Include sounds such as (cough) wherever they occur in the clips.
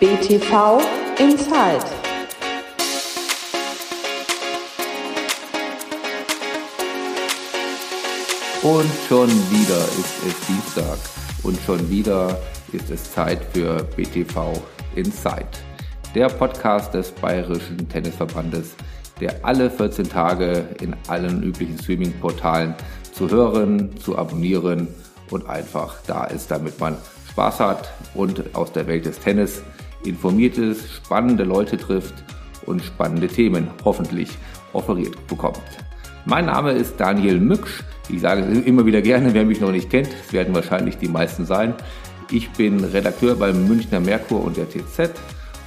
BTV Inside. Und schon wieder ist es Dienstag und schon wieder ist es Zeit für BTV Inside, der Podcast des Bayerischen Tennisverbandes, der alle 14 Tage in allen üblichen Streaming-Portalen zu hören, zu abonnieren und einfach da ist, damit man Spaß hat und aus der Welt des Tennis informiert ist, spannende Leute trifft und spannende Themen hoffentlich offeriert bekommt. Mein Name ist Daniel Mücksch. Ich sage es immer wieder gerne, wer mich noch nicht kennt, es werden wahrscheinlich die meisten sein. Ich bin Redakteur beim Münchner Merkur und der TZ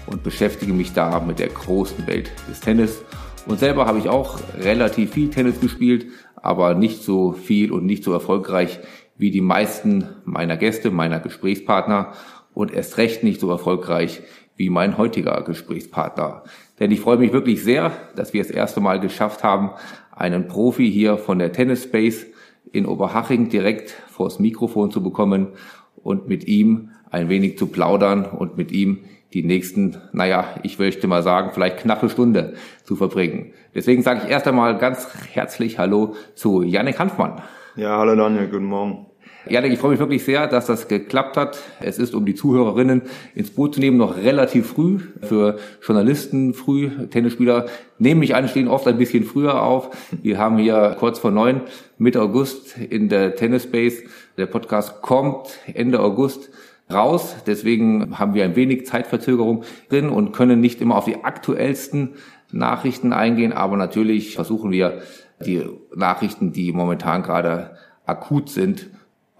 und beschäftige mich da mit der großen Welt des Tennis. Und selber habe ich auch relativ viel Tennis gespielt, aber nicht so viel und nicht so erfolgreich wie die meisten meiner Gäste, meiner Gesprächspartner und erst recht nicht so erfolgreich wie mein heutiger Gesprächspartner. Denn ich freue mich wirklich sehr, dass wir das erste Mal geschafft haben, einen Profi hier von der Tennis Space in Oberhaching direkt vors Mikrofon zu bekommen und mit ihm ein wenig zu plaudern und mit ihm die nächsten, naja, ich möchte mal sagen, vielleicht knappe Stunde zu verbringen. Deswegen sage ich erst einmal ganz herzlich Hallo zu Yannick Hanfmann. Ja, hallo Daniel, guten Morgen. Janik, ich freue mich wirklich sehr, dass das geklappt hat. Es ist, um die Zuhörerinnen ins Boot zu nehmen, noch relativ früh. Für Journalisten früh, Tennisspieler nehmen mich an, stehen oft ein bisschen früher auf. Wir haben hier kurz vor neun, Mitte August in der Tennis Space. Der Podcast kommt Ende August raus. Deswegen haben wir ein wenig Zeitverzögerung drin und können nicht immer auf die aktuellsten Nachrichten eingehen. Aber natürlich versuchen wir, die Nachrichten, die momentan gerade akut sind,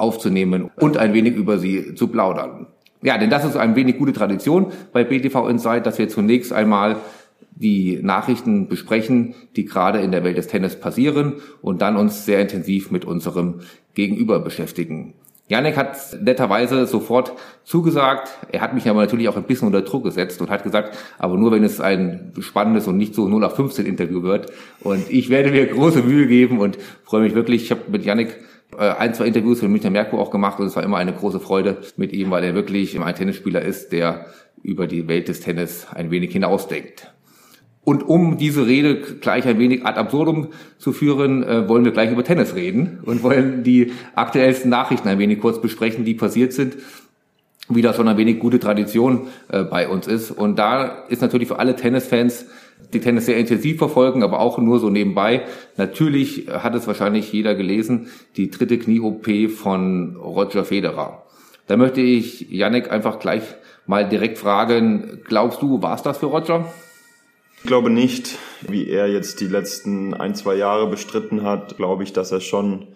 aufzunehmen und ein wenig über sie zu plaudern. Ja, denn das ist ein wenig gute Tradition bei BTV Insight, dass wir zunächst einmal die Nachrichten besprechen, die gerade in der Welt des Tennis passieren und dann uns sehr intensiv mit unserem Gegenüber beschäftigen. Janek hat netterweise sofort zugesagt. Er hat mich aber natürlich auch ein bisschen unter Druck gesetzt und hat gesagt, aber nur wenn es ein spannendes und nicht so 0 auf 15 Interview wird. Und ich werde mir große Mühe geben und freue mich wirklich. Ich habe mit Janek äh, ein, zwei Interviews für Münchner Merkur auch gemacht und es war immer eine große Freude mit ihm, weil er wirklich ein Tennisspieler ist, der über die Welt des Tennis ein wenig hinausdenkt. Und um diese Rede gleich ein wenig ad absurdum zu führen, äh, wollen wir gleich über Tennis reden und wollen die aktuellsten Nachrichten ein wenig kurz besprechen, die passiert sind, wie das schon ein wenig gute Tradition äh, bei uns ist. Und da ist natürlich für alle Tennisfans die Tennis sehr intensiv verfolgen, aber auch nur so nebenbei. Natürlich hat es wahrscheinlich jeder gelesen, die dritte Knie-OP von Roger Federer. Da möchte ich Yannick einfach gleich mal direkt fragen, glaubst du, war es das für Roger? Ich glaube nicht, wie er jetzt die letzten ein, zwei Jahre bestritten hat, glaube ich, dass er schon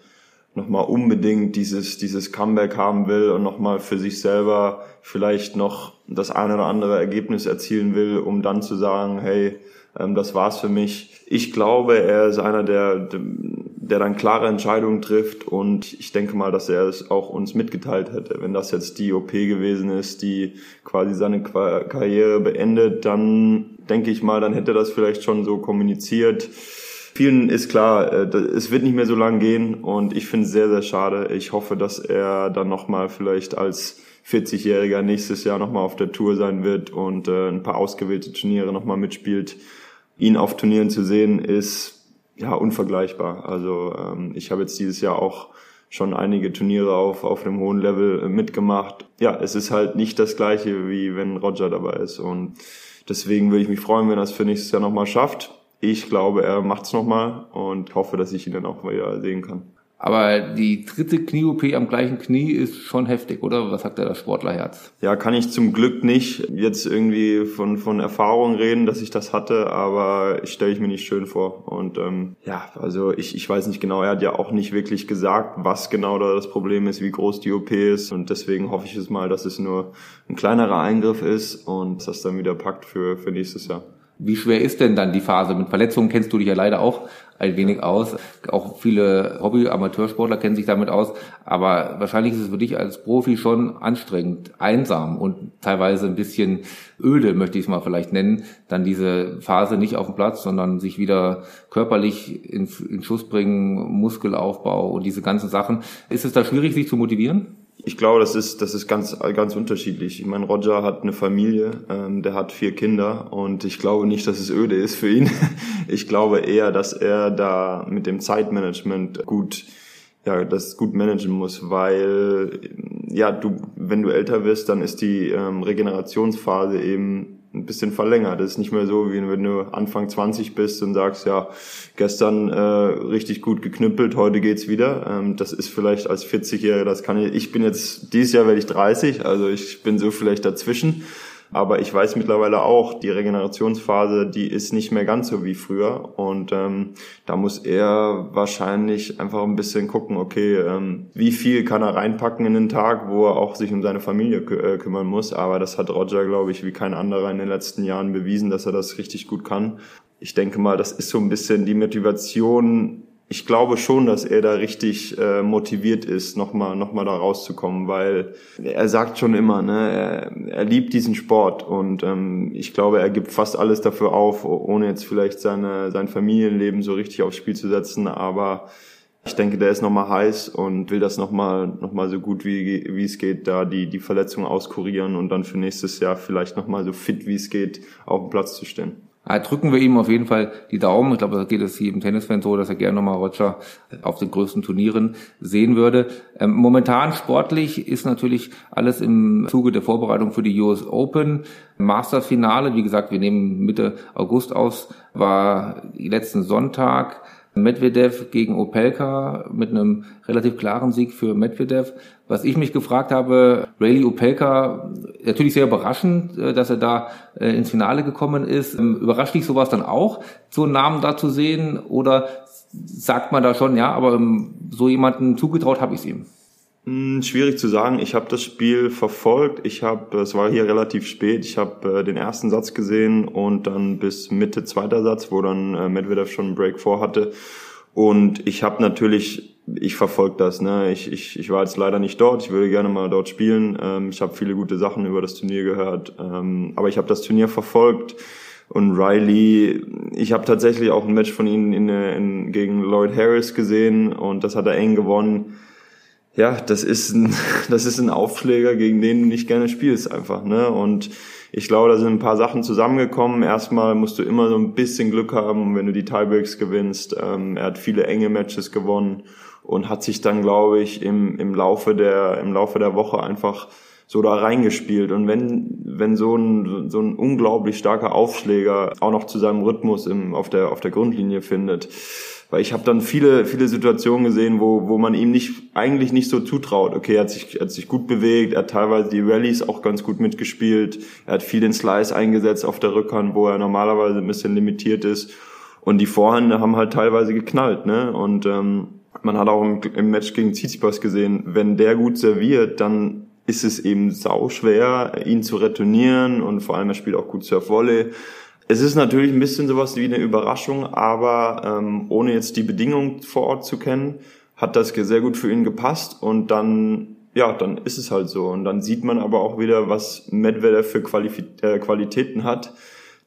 nochmal unbedingt dieses, dieses Comeback haben will und nochmal für sich selber vielleicht noch das eine oder andere Ergebnis erzielen will, um dann zu sagen, hey, ähm, das war's für mich. Ich glaube, er ist einer, der, der dann klare Entscheidungen trifft und ich denke mal, dass er es auch uns mitgeteilt hätte. Wenn das jetzt die OP gewesen ist, die quasi seine Karriere beendet, dann denke ich mal, dann hätte er das vielleicht schon so kommuniziert. Vielen ist klar, äh, es wird nicht mehr so lang gehen und ich finde es sehr, sehr schade. Ich hoffe, dass er dann nochmal vielleicht als 40-Jähriger nächstes Jahr nochmal auf der Tour sein wird und äh, ein paar ausgewählte Turniere nochmal mitspielt ihn auf Turnieren zu sehen, ist ja unvergleichbar. Also ähm, ich habe jetzt dieses Jahr auch schon einige Turniere auf, auf einem hohen Level äh, mitgemacht. Ja, es ist halt nicht das gleiche, wie wenn Roger dabei ist. Und deswegen würde ich mich freuen, wenn er es für nächstes Jahr nochmal schafft. Ich glaube, er macht es nochmal und hoffe, dass ich ihn dann auch wieder sehen kann. Aber die dritte Knie-OP am gleichen Knie ist schon heftig, oder? Was sagt da das Sportlerherz? Ja, kann ich zum Glück nicht jetzt irgendwie von, von Erfahrung reden, dass ich das hatte, aber ich stelle ich mir nicht schön vor. Und ähm, ja, also ich, ich weiß nicht genau, er hat ja auch nicht wirklich gesagt, was genau da das Problem ist, wie groß die OP ist. Und deswegen hoffe ich es mal, dass es nur ein kleinerer Eingriff ist und das dann wieder packt für, für nächstes Jahr. Wie schwer ist denn dann die Phase? Mit Verletzungen kennst du dich ja leider auch ein wenig aus. Auch viele Hobby-Amateursportler kennen sich damit aus. Aber wahrscheinlich ist es für dich als Profi schon anstrengend, einsam und teilweise ein bisschen öde, möchte ich es mal vielleicht nennen. Dann diese Phase nicht auf dem Platz, sondern sich wieder körperlich in, in Schuss bringen, Muskelaufbau und diese ganzen Sachen. Ist es da schwierig, sich zu motivieren? Ich glaube, das ist, das ist ganz, ganz unterschiedlich. Ich meine, Roger hat eine Familie, ähm, der hat vier Kinder und ich glaube nicht, dass es öde ist für ihn. (laughs) Ich glaube eher, dass er da mit dem Zeitmanagement gut ja, das gut managen muss, weil ja, du, wenn du älter wirst, dann ist die ähm, Regenerationsphase eben ein bisschen verlängert. Das ist nicht mehr so, wie wenn du Anfang 20 bist und sagst, ja, gestern äh, richtig gut geknüppelt, heute geht's wieder. Ähm, das ist vielleicht als 40-Jähriger, das kann ich, ich bin jetzt, dieses Jahr werde ich 30, also ich bin so vielleicht dazwischen. Aber ich weiß mittlerweile auch, die Regenerationsphase, die ist nicht mehr ganz so wie früher. Und ähm, da muss er wahrscheinlich einfach ein bisschen gucken, okay, ähm, wie viel kann er reinpacken in den Tag, wo er auch sich um seine Familie kü äh, kümmern muss. Aber das hat Roger, glaube ich, wie kein anderer in den letzten Jahren bewiesen, dass er das richtig gut kann. Ich denke mal, das ist so ein bisschen die Motivation, ich glaube schon, dass er da richtig äh, motiviert ist, nochmal noch mal da rauszukommen, weil er sagt schon immer, ne, er, er liebt diesen Sport und ähm, ich glaube, er gibt fast alles dafür auf, ohne jetzt vielleicht seine, sein Familienleben so richtig aufs Spiel zu setzen, aber ich denke, der ist nochmal heiß und will das nochmal noch mal so gut wie, wie es geht, da die, die Verletzung auskurieren und dann für nächstes Jahr vielleicht nochmal so fit wie es geht auf dem Platz zu stehen. Ja, drücken wir ihm auf jeden Fall die Daumen. Ich glaube, da geht es jedem Tennisfan so, dass er gerne nochmal Roger auf den größten Turnieren sehen würde. Ähm, momentan sportlich ist natürlich alles im Zuge der Vorbereitung für die US Open. Masterfinale, wie gesagt, wir nehmen Mitte August aus, war letzten Sonntag. Medvedev gegen Opelka mit einem relativ klaren Sieg für Medvedev. Was ich mich gefragt habe, Rayleigh Opelka, natürlich sehr überraschend, äh, dass er da äh, ins Finale gekommen ist. Ähm, überrascht dich sowas dann auch, so einen Namen da zu sehen? Oder sagt man da schon, ja, aber ähm, so jemanden zugetraut habe ich es ihm? Hm, schwierig zu sagen. Ich habe das Spiel verfolgt. Ich habe, es war hier relativ spät. Ich habe äh, den ersten Satz gesehen und dann bis Mitte zweiter Satz, wo dann äh, Medvedev schon einen Break vorhatte. Und ich habe natürlich, ich verfolge das. Ne? Ich, ich, ich war jetzt leider nicht dort. Ich würde gerne mal dort spielen. Ähm, ich habe viele gute Sachen über das Turnier gehört, ähm, aber ich habe das Turnier verfolgt. Und Riley, ich habe tatsächlich auch ein Match von ihm in, in, gegen Lloyd Harris gesehen und das hat er eng gewonnen ja, das ist ein, (laughs) das ist ein Aufschläger, gegen den du nicht gerne spielst einfach, ne? Und ich glaube, da sind ein paar Sachen zusammengekommen. Erstmal musst du immer so ein bisschen Glück haben, wenn du die Tiebreaks gewinnst. Ähm, er hat viele enge Matches gewonnen und hat sich dann, glaube ich, im, im Laufe der, im Laufe der Woche einfach so da reingespielt. Und wenn, wenn so ein, so ein unglaublich starker Aufschläger auch noch zu seinem Rhythmus im, auf der, auf der Grundlinie findet, weil ich habe dann viele, viele Situationen gesehen, wo, wo man ihm nicht, eigentlich nicht so zutraut. Okay, er hat sich, er hat sich gut bewegt, er hat teilweise die Rallyes auch ganz gut mitgespielt, er hat viel den Slice eingesetzt auf der Rückhand, wo er normalerweise ein bisschen limitiert ist. Und die Vorhände haben halt teilweise geknallt, ne? Und ähm, man hat auch im, im Match gegen Tsitsipas gesehen, wenn der gut serviert, dann ist es eben sau schwer, ihn zu retournieren und vor allem er spielt auch gut Surf-Volley. Es ist natürlich ein bisschen sowas wie eine Überraschung, aber ähm, ohne jetzt die Bedingungen vor Ort zu kennen, hat das sehr gut für ihn gepasst und dann ja, dann ist es halt so. Und dann sieht man aber auch wieder, was Medvedev für Qualif äh, Qualitäten hat.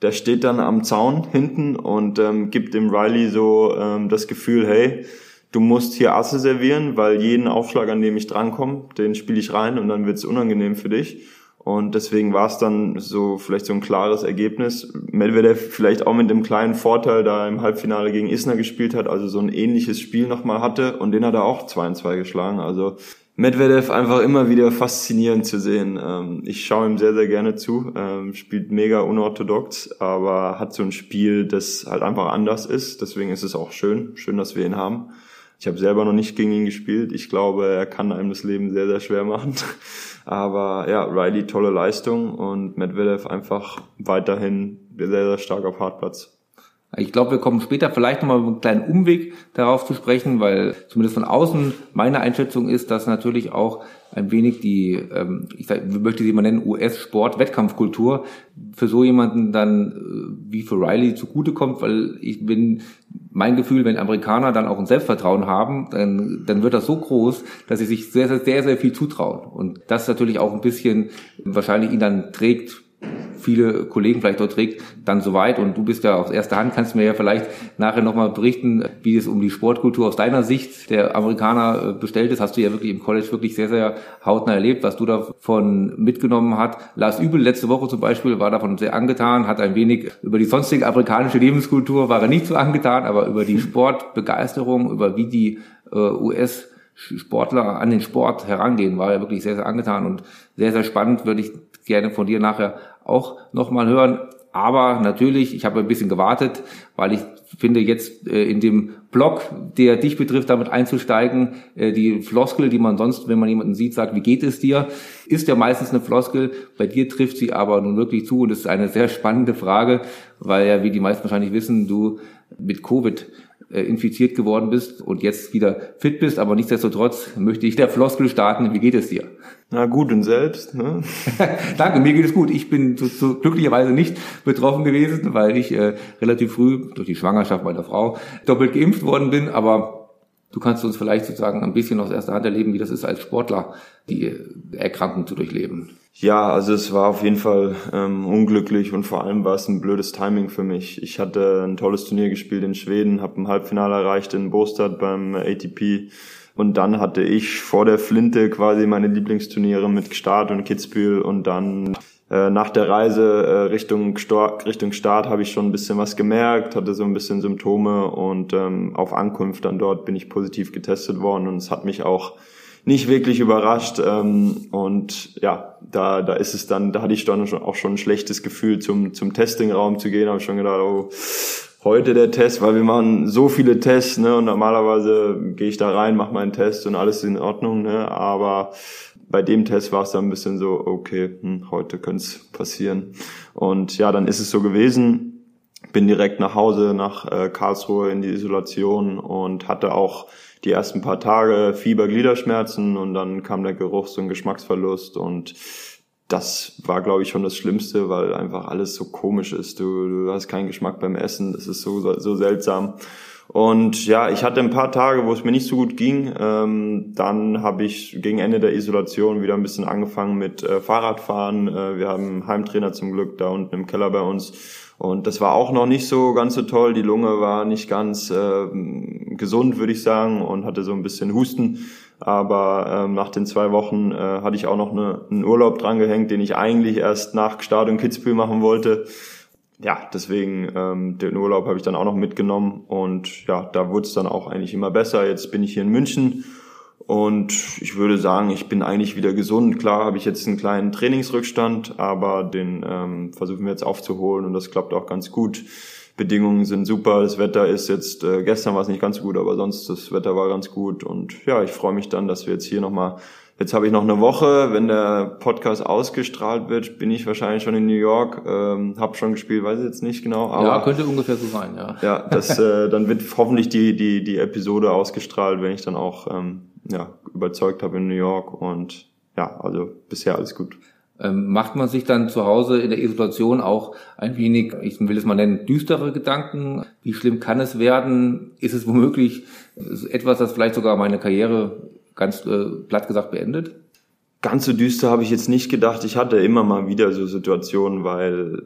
Der steht dann am Zaun hinten und ähm, gibt dem Riley so ähm, das Gefühl, hey, du musst hier Asse servieren, weil jeden Aufschlag, an dem ich drankomme, den spiele ich rein und dann wird's unangenehm für dich. Und deswegen war es dann so vielleicht so ein klares Ergebnis. Medvedev vielleicht auch mit dem kleinen Vorteil, da im Halbfinale gegen Isner gespielt hat, also so ein ähnliches Spiel nochmal hatte und den hat er auch 2 2 geschlagen. Also Medvedev einfach immer wieder faszinierend zu sehen. Ähm, ich schaue ihm sehr, sehr gerne zu. Ähm, spielt mega unorthodox, aber hat so ein Spiel, das halt einfach anders ist. Deswegen ist es auch schön. Schön, dass wir ihn haben. Ich habe selber noch nicht gegen ihn gespielt. Ich glaube, er kann einem das Leben sehr, sehr schwer machen. (laughs) Aber ja, Riley tolle Leistung und Medvedev einfach weiterhin sehr, sehr stark auf Hartplatz. Ich glaube, wir kommen später vielleicht nochmal einen kleinen Umweg darauf zu sprechen, weil zumindest von außen meine Einschätzung ist, dass natürlich auch ein wenig die, ähm, ich möchte sie mal nennen, US-Sport-Wettkampfkultur für so jemanden dann äh, wie für Riley zugutekommt, weil ich bin mein Gefühl, wenn Amerikaner dann auch ein Selbstvertrauen haben, dann, dann wird das so groß, dass sie sich sehr, sehr, sehr, sehr viel zutrauen. Und das natürlich auch ein bisschen wahrscheinlich ihn dann trägt viele Kollegen vielleicht dort trägt, dann soweit. Und du bist ja aus erster Hand, kannst mir ja vielleicht nachher nochmal berichten, wie es um die Sportkultur aus deiner Sicht der Amerikaner äh, bestellt ist. Hast du ja wirklich im College wirklich sehr, sehr hautnah erlebt, was du davon mitgenommen hast. Lars Übel letzte Woche zum Beispiel war davon sehr angetan, hat ein wenig über die sonstige amerikanische Lebenskultur war er nicht so angetan, aber über die Sportbegeisterung, über wie die äh, US Sportler an den Sport herangehen, war er wirklich sehr, sehr angetan und sehr, sehr spannend, würde ich gerne von dir nachher auch nochmal hören. Aber natürlich, ich habe ein bisschen gewartet, weil ich finde jetzt äh, in dem Blog, der dich betrifft, damit einzusteigen, äh, die Floskel, die man sonst, wenn man jemanden sieht, sagt, wie geht es dir, ist ja meistens eine Floskel. Bei dir trifft sie aber nun wirklich zu und es ist eine sehr spannende Frage, weil ja, wie die meisten wahrscheinlich wissen, du mit Covid infiziert geworden bist und jetzt wieder fit bist, aber nichtsdestotrotz möchte ich der Floskel starten. Wie geht es dir? Na gut und selbst. Ne? (laughs) Danke, mir geht es gut. Ich bin so, so glücklicherweise nicht betroffen gewesen, weil ich äh, relativ früh durch die Schwangerschaft meiner Frau doppelt geimpft worden bin. Aber du kannst uns vielleicht sozusagen ein bisschen aus erster Hand erleben, wie das ist als Sportler, die Erkrankung zu durchleben. Ja, also es war auf jeden Fall ähm, unglücklich und vor allem war es ein blödes Timing für mich. Ich hatte ein tolles Turnier gespielt in Schweden, habe ein Halbfinale erreicht in Bostad beim ATP und dann hatte ich vor der Flinte quasi meine Lieblingsturniere mit Start und Kitzbühel und dann nach der Reise äh, Richtung, Start, Richtung Start habe ich schon ein bisschen was gemerkt, hatte so ein bisschen Symptome und ähm, auf Ankunft dann dort bin ich positiv getestet worden und es hat mich auch nicht wirklich überrascht. Ähm, und ja, da, da ist es dann, da hatte ich dann auch schon ein schlechtes Gefühl, zum, zum Testingraum zu gehen. habe ich schon gedacht, oh, heute der Test, weil wir machen so viele Tests, ne? Und normalerweise gehe ich da rein, mache meinen Test und alles ist in Ordnung, ne? Aber bei dem Test war es dann ein bisschen so, okay, hm, heute könnte es passieren. Und ja, dann ist es so gewesen. Bin direkt nach Hause, nach äh, Karlsruhe in die Isolation und hatte auch die ersten paar Tage Fieber, Gliederschmerzen und dann kam der Geruchs- und Geschmacksverlust und das war, glaube ich, schon das Schlimmste, weil einfach alles so komisch ist. Du, du hast keinen Geschmack beim Essen, das ist so, so seltsam. Und ja, ich hatte ein paar Tage, wo es mir nicht so gut ging. Ähm, dann habe ich gegen Ende der Isolation wieder ein bisschen angefangen mit äh, Fahrradfahren. Äh, wir haben einen Heimtrainer zum Glück da unten im Keller bei uns. Und das war auch noch nicht so ganz so toll. Die Lunge war nicht ganz äh, gesund, würde ich sagen, und hatte so ein bisschen Husten. Aber ähm, nach den zwei Wochen äh, hatte ich auch noch eine, einen Urlaub dran gehängt, den ich eigentlich erst nach Start und Kitzbühel machen wollte. Ja, deswegen ähm, den Urlaub habe ich dann auch noch mitgenommen und ja, da wurde es dann auch eigentlich immer besser. Jetzt bin ich hier in München und ich würde sagen, ich bin eigentlich wieder gesund. Klar habe ich jetzt einen kleinen Trainingsrückstand, aber den ähm, versuchen wir jetzt aufzuholen und das klappt auch ganz gut. Bedingungen sind super, das Wetter ist jetzt, äh, gestern war es nicht ganz so gut, aber sonst das Wetter war ganz gut und ja, ich freue mich dann, dass wir jetzt hier nochmal, jetzt habe ich noch eine Woche, wenn der Podcast ausgestrahlt wird, bin ich wahrscheinlich schon in New York, ähm, habe schon gespielt, weiß ich jetzt nicht genau. Aber, ja, könnte ungefähr so sein, ja. Ja, das, (laughs) äh, dann wird hoffentlich die, die, die Episode ausgestrahlt, wenn ich dann auch ähm, ja, überzeugt habe in New York und ja, also bisher alles gut. Ähm, macht man sich dann zu Hause in der Isolation auch ein wenig, ich will es mal nennen, düstere Gedanken? Wie schlimm kann es werden? Ist es womöglich etwas, das vielleicht sogar meine Karriere ganz äh, platt gesagt beendet? Ganz so düster habe ich jetzt nicht gedacht. Ich hatte immer mal wieder so Situationen, weil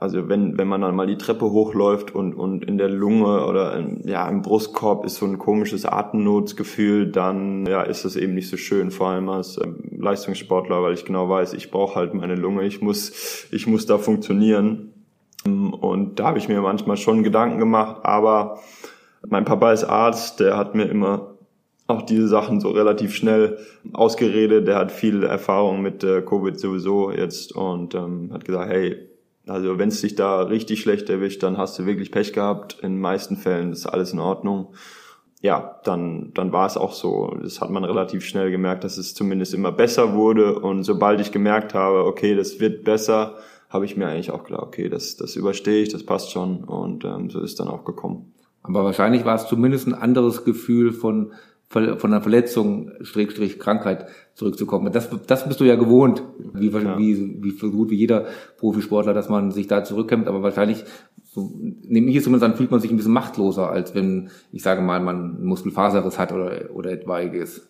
also wenn, wenn man dann mal die Treppe hochläuft und, und in der Lunge oder in, ja, im Brustkorb ist so ein komisches Atemnotsgefühl, dann ja, ist das eben nicht so schön, vor allem als ähm, Leistungssportler, weil ich genau weiß, ich brauche halt meine Lunge, ich muss, ich muss da funktionieren. Und da habe ich mir manchmal schon Gedanken gemacht, aber mein Papa ist Arzt, der hat mir immer auch diese Sachen so relativ schnell ausgeredet. Der hat viel Erfahrung mit äh, Covid sowieso jetzt und ähm, hat gesagt, hey, also wenn es dich da richtig schlecht erwischt, dann hast du wirklich Pech gehabt. In den meisten Fällen ist alles in Ordnung. Ja, dann, dann war es auch so. Das hat man relativ schnell gemerkt, dass es zumindest immer besser wurde. Und sobald ich gemerkt habe, okay, das wird besser, habe ich mir eigentlich auch klar, okay, das, das überstehe ich, das passt schon. Und ähm, so ist dann auch gekommen. Aber wahrscheinlich war es zumindest ein anderes Gefühl von von einer Verletzung, Schrägstrich Krankheit zurückzukommen. Das, das bist du ja gewohnt, wie, ja. wie, wie so gut wie jeder Profisportler, dass man sich da zurückkämpft. Aber wahrscheinlich, so, nehme ich es zumindest an, fühlt man sich ein bisschen machtloser, als wenn, ich sage mal, man Muskelfaserriss hat oder, oder etwaiges.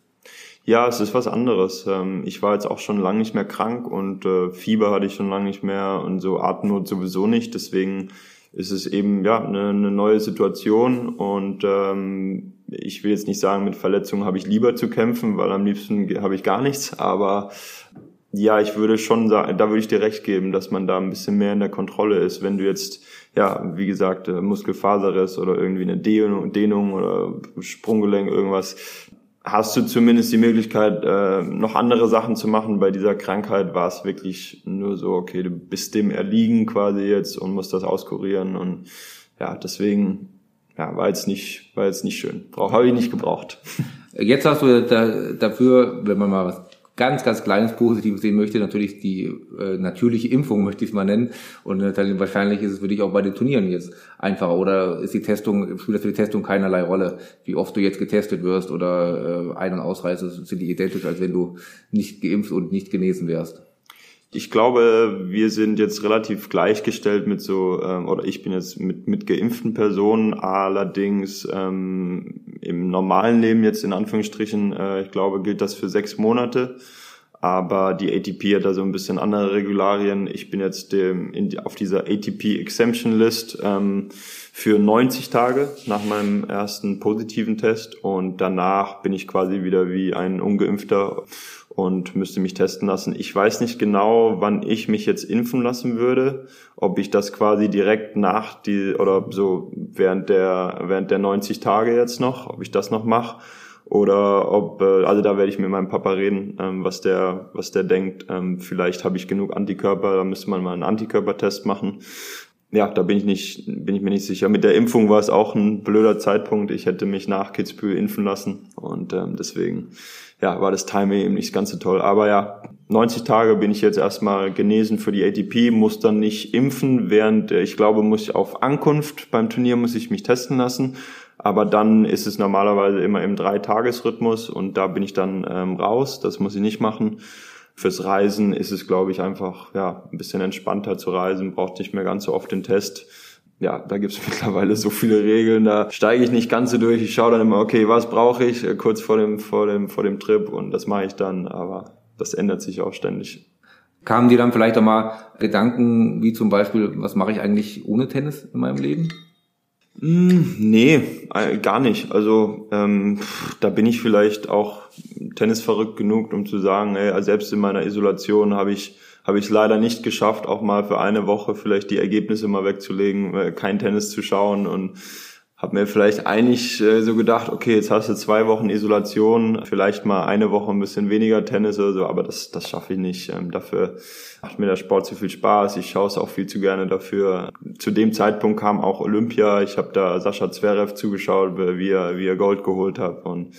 Ja, es ist was anderes. Ähm, ich war jetzt auch schon lange nicht mehr krank und äh, Fieber hatte ich schon lange nicht mehr und so Atemnot sowieso nicht. Deswegen ist es eben ja eine, eine neue Situation und ähm, ich will jetzt nicht sagen, mit Verletzungen habe ich lieber zu kämpfen, weil am liebsten habe ich gar nichts, aber ja, ich würde schon sagen, da würde ich dir recht geben, dass man da ein bisschen mehr in der Kontrolle ist. Wenn du jetzt, ja, wie gesagt, äh, Muskelfaserriss oder irgendwie eine Dehnung, Dehnung oder Sprunggelenk, irgendwas, hast du zumindest die Möglichkeit, äh, noch andere Sachen zu machen. Bei dieser Krankheit war es wirklich nur so, okay, du bist dem erliegen quasi jetzt und musst das auskurieren und ja, deswegen ja, war jetzt nicht, war jetzt nicht schön. Habe ich nicht gebraucht. (laughs) Jetzt hast du da, dafür, wenn man mal was ganz, ganz kleines Positives sehen möchte, natürlich die äh, natürliche Impfung, (laughs) möchte ich es mal nennen. Und äh, wahrscheinlich ist es für dich auch bei den Turnieren jetzt einfacher. Oder ist die Testung, spielt das für die Testung keinerlei Rolle, wie oft du jetzt getestet wirst oder äh, Ein- und Ausreise sind die identisch, als wenn du nicht geimpft und nicht genesen wärst? Ich glaube, wir sind jetzt relativ gleichgestellt mit so, ähm, oder ich bin jetzt mit, mit geimpften Personen, allerdings ähm, im normalen Leben jetzt in Anführungsstrichen, äh, ich glaube, gilt das für sechs Monate. Aber die ATP hat da so ein bisschen andere Regularien. Ich bin jetzt dem, in, auf dieser ATP Exemption List ähm, für 90 Tage nach meinem ersten positiven Test und danach bin ich quasi wieder wie ein ungeimpfter und müsste mich testen lassen. Ich weiß nicht genau, wann ich mich jetzt impfen lassen würde, ob ich das quasi direkt nach die oder so während der während der 90 Tage jetzt noch, ob ich das noch mache oder ob äh, also da werde ich mit meinem Papa reden, ähm, was der was der denkt. Ähm, vielleicht habe ich genug Antikörper, da müsste man mal einen Antikörpertest machen. Ja, da bin ich nicht bin ich mir nicht sicher. Mit der Impfung war es auch ein blöder Zeitpunkt. Ich hätte mich nach Kitzbühel impfen lassen und ähm, deswegen ja, war das Timing eben nicht ganz so toll. Aber ja, 90 Tage bin ich jetzt erstmal genesen für die ATP, muss dann nicht impfen, während ich glaube, muss ich auf Ankunft beim Turnier muss ich mich testen lassen. Aber dann ist es normalerweise immer im Dreitagesrhythmus und da bin ich dann ähm, raus. Das muss ich nicht machen. Fürs Reisen ist es, glaube ich, einfach ja ein bisschen entspannter zu reisen, braucht nicht mehr ganz so oft den Test ja, da gibt's (laughs) mittlerweile so viele Regeln, da steige ich nicht ganz so durch. Ich schaue dann immer, okay, was brauche ich äh, kurz vor dem, vor dem, vor dem Trip und das mache ich dann, aber das ändert sich auch ständig. Kamen dir dann vielleicht auch mal Gedanken, wie zum Beispiel, was mache ich eigentlich ohne Tennis in meinem Leben? Mm, nee, äh, gar nicht. Also ähm, da bin ich vielleicht auch tennisverrückt genug, um zu sagen, ey, selbst in meiner Isolation habe ich habe ich es leider nicht geschafft, auch mal für eine Woche vielleicht die Ergebnisse mal wegzulegen, äh, kein Tennis zu schauen und habe mir vielleicht eigentlich äh, so gedacht, okay, jetzt hast du zwei Wochen Isolation, vielleicht mal eine Woche ein bisschen weniger Tennis oder so, aber das, das schaffe ich nicht. Ähm, dafür macht mir der Sport zu viel Spaß. Ich schaue es auch viel zu gerne dafür. Zu dem Zeitpunkt kam auch Olympia. Ich habe da Sascha Zverev zugeschaut, wie er, wie er Gold geholt hat und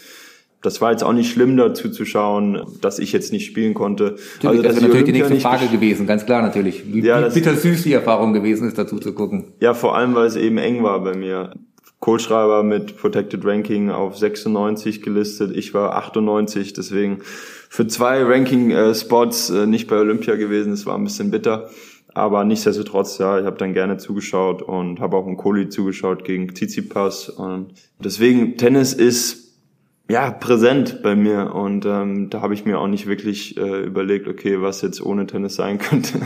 das war jetzt auch nicht schlimm dazu zu schauen, dass ich jetzt nicht spielen konnte. Natürlich, also das wäre natürlich die nächste Frage gewesen, ganz klar natürlich. Wie, ja, wie bitter süß die Erfahrung gewesen ist, dazu zu gucken. Ja, vor allem, weil es eben eng war bei mir. Kohlschreiber mit Protected Ranking auf 96 gelistet, ich war 98, deswegen für zwei Ranking-Spots äh, nicht bei Olympia gewesen, das war ein bisschen bitter. Aber nichtsdestotrotz, ja, ich habe dann gerne zugeschaut und habe auch einen Kohli zugeschaut gegen Tsitsipas. Und deswegen, Tennis ist ja, präsent bei mir und ähm, da habe ich mir auch nicht wirklich äh, überlegt, okay, was jetzt ohne Tennis sein (laughs) könnte.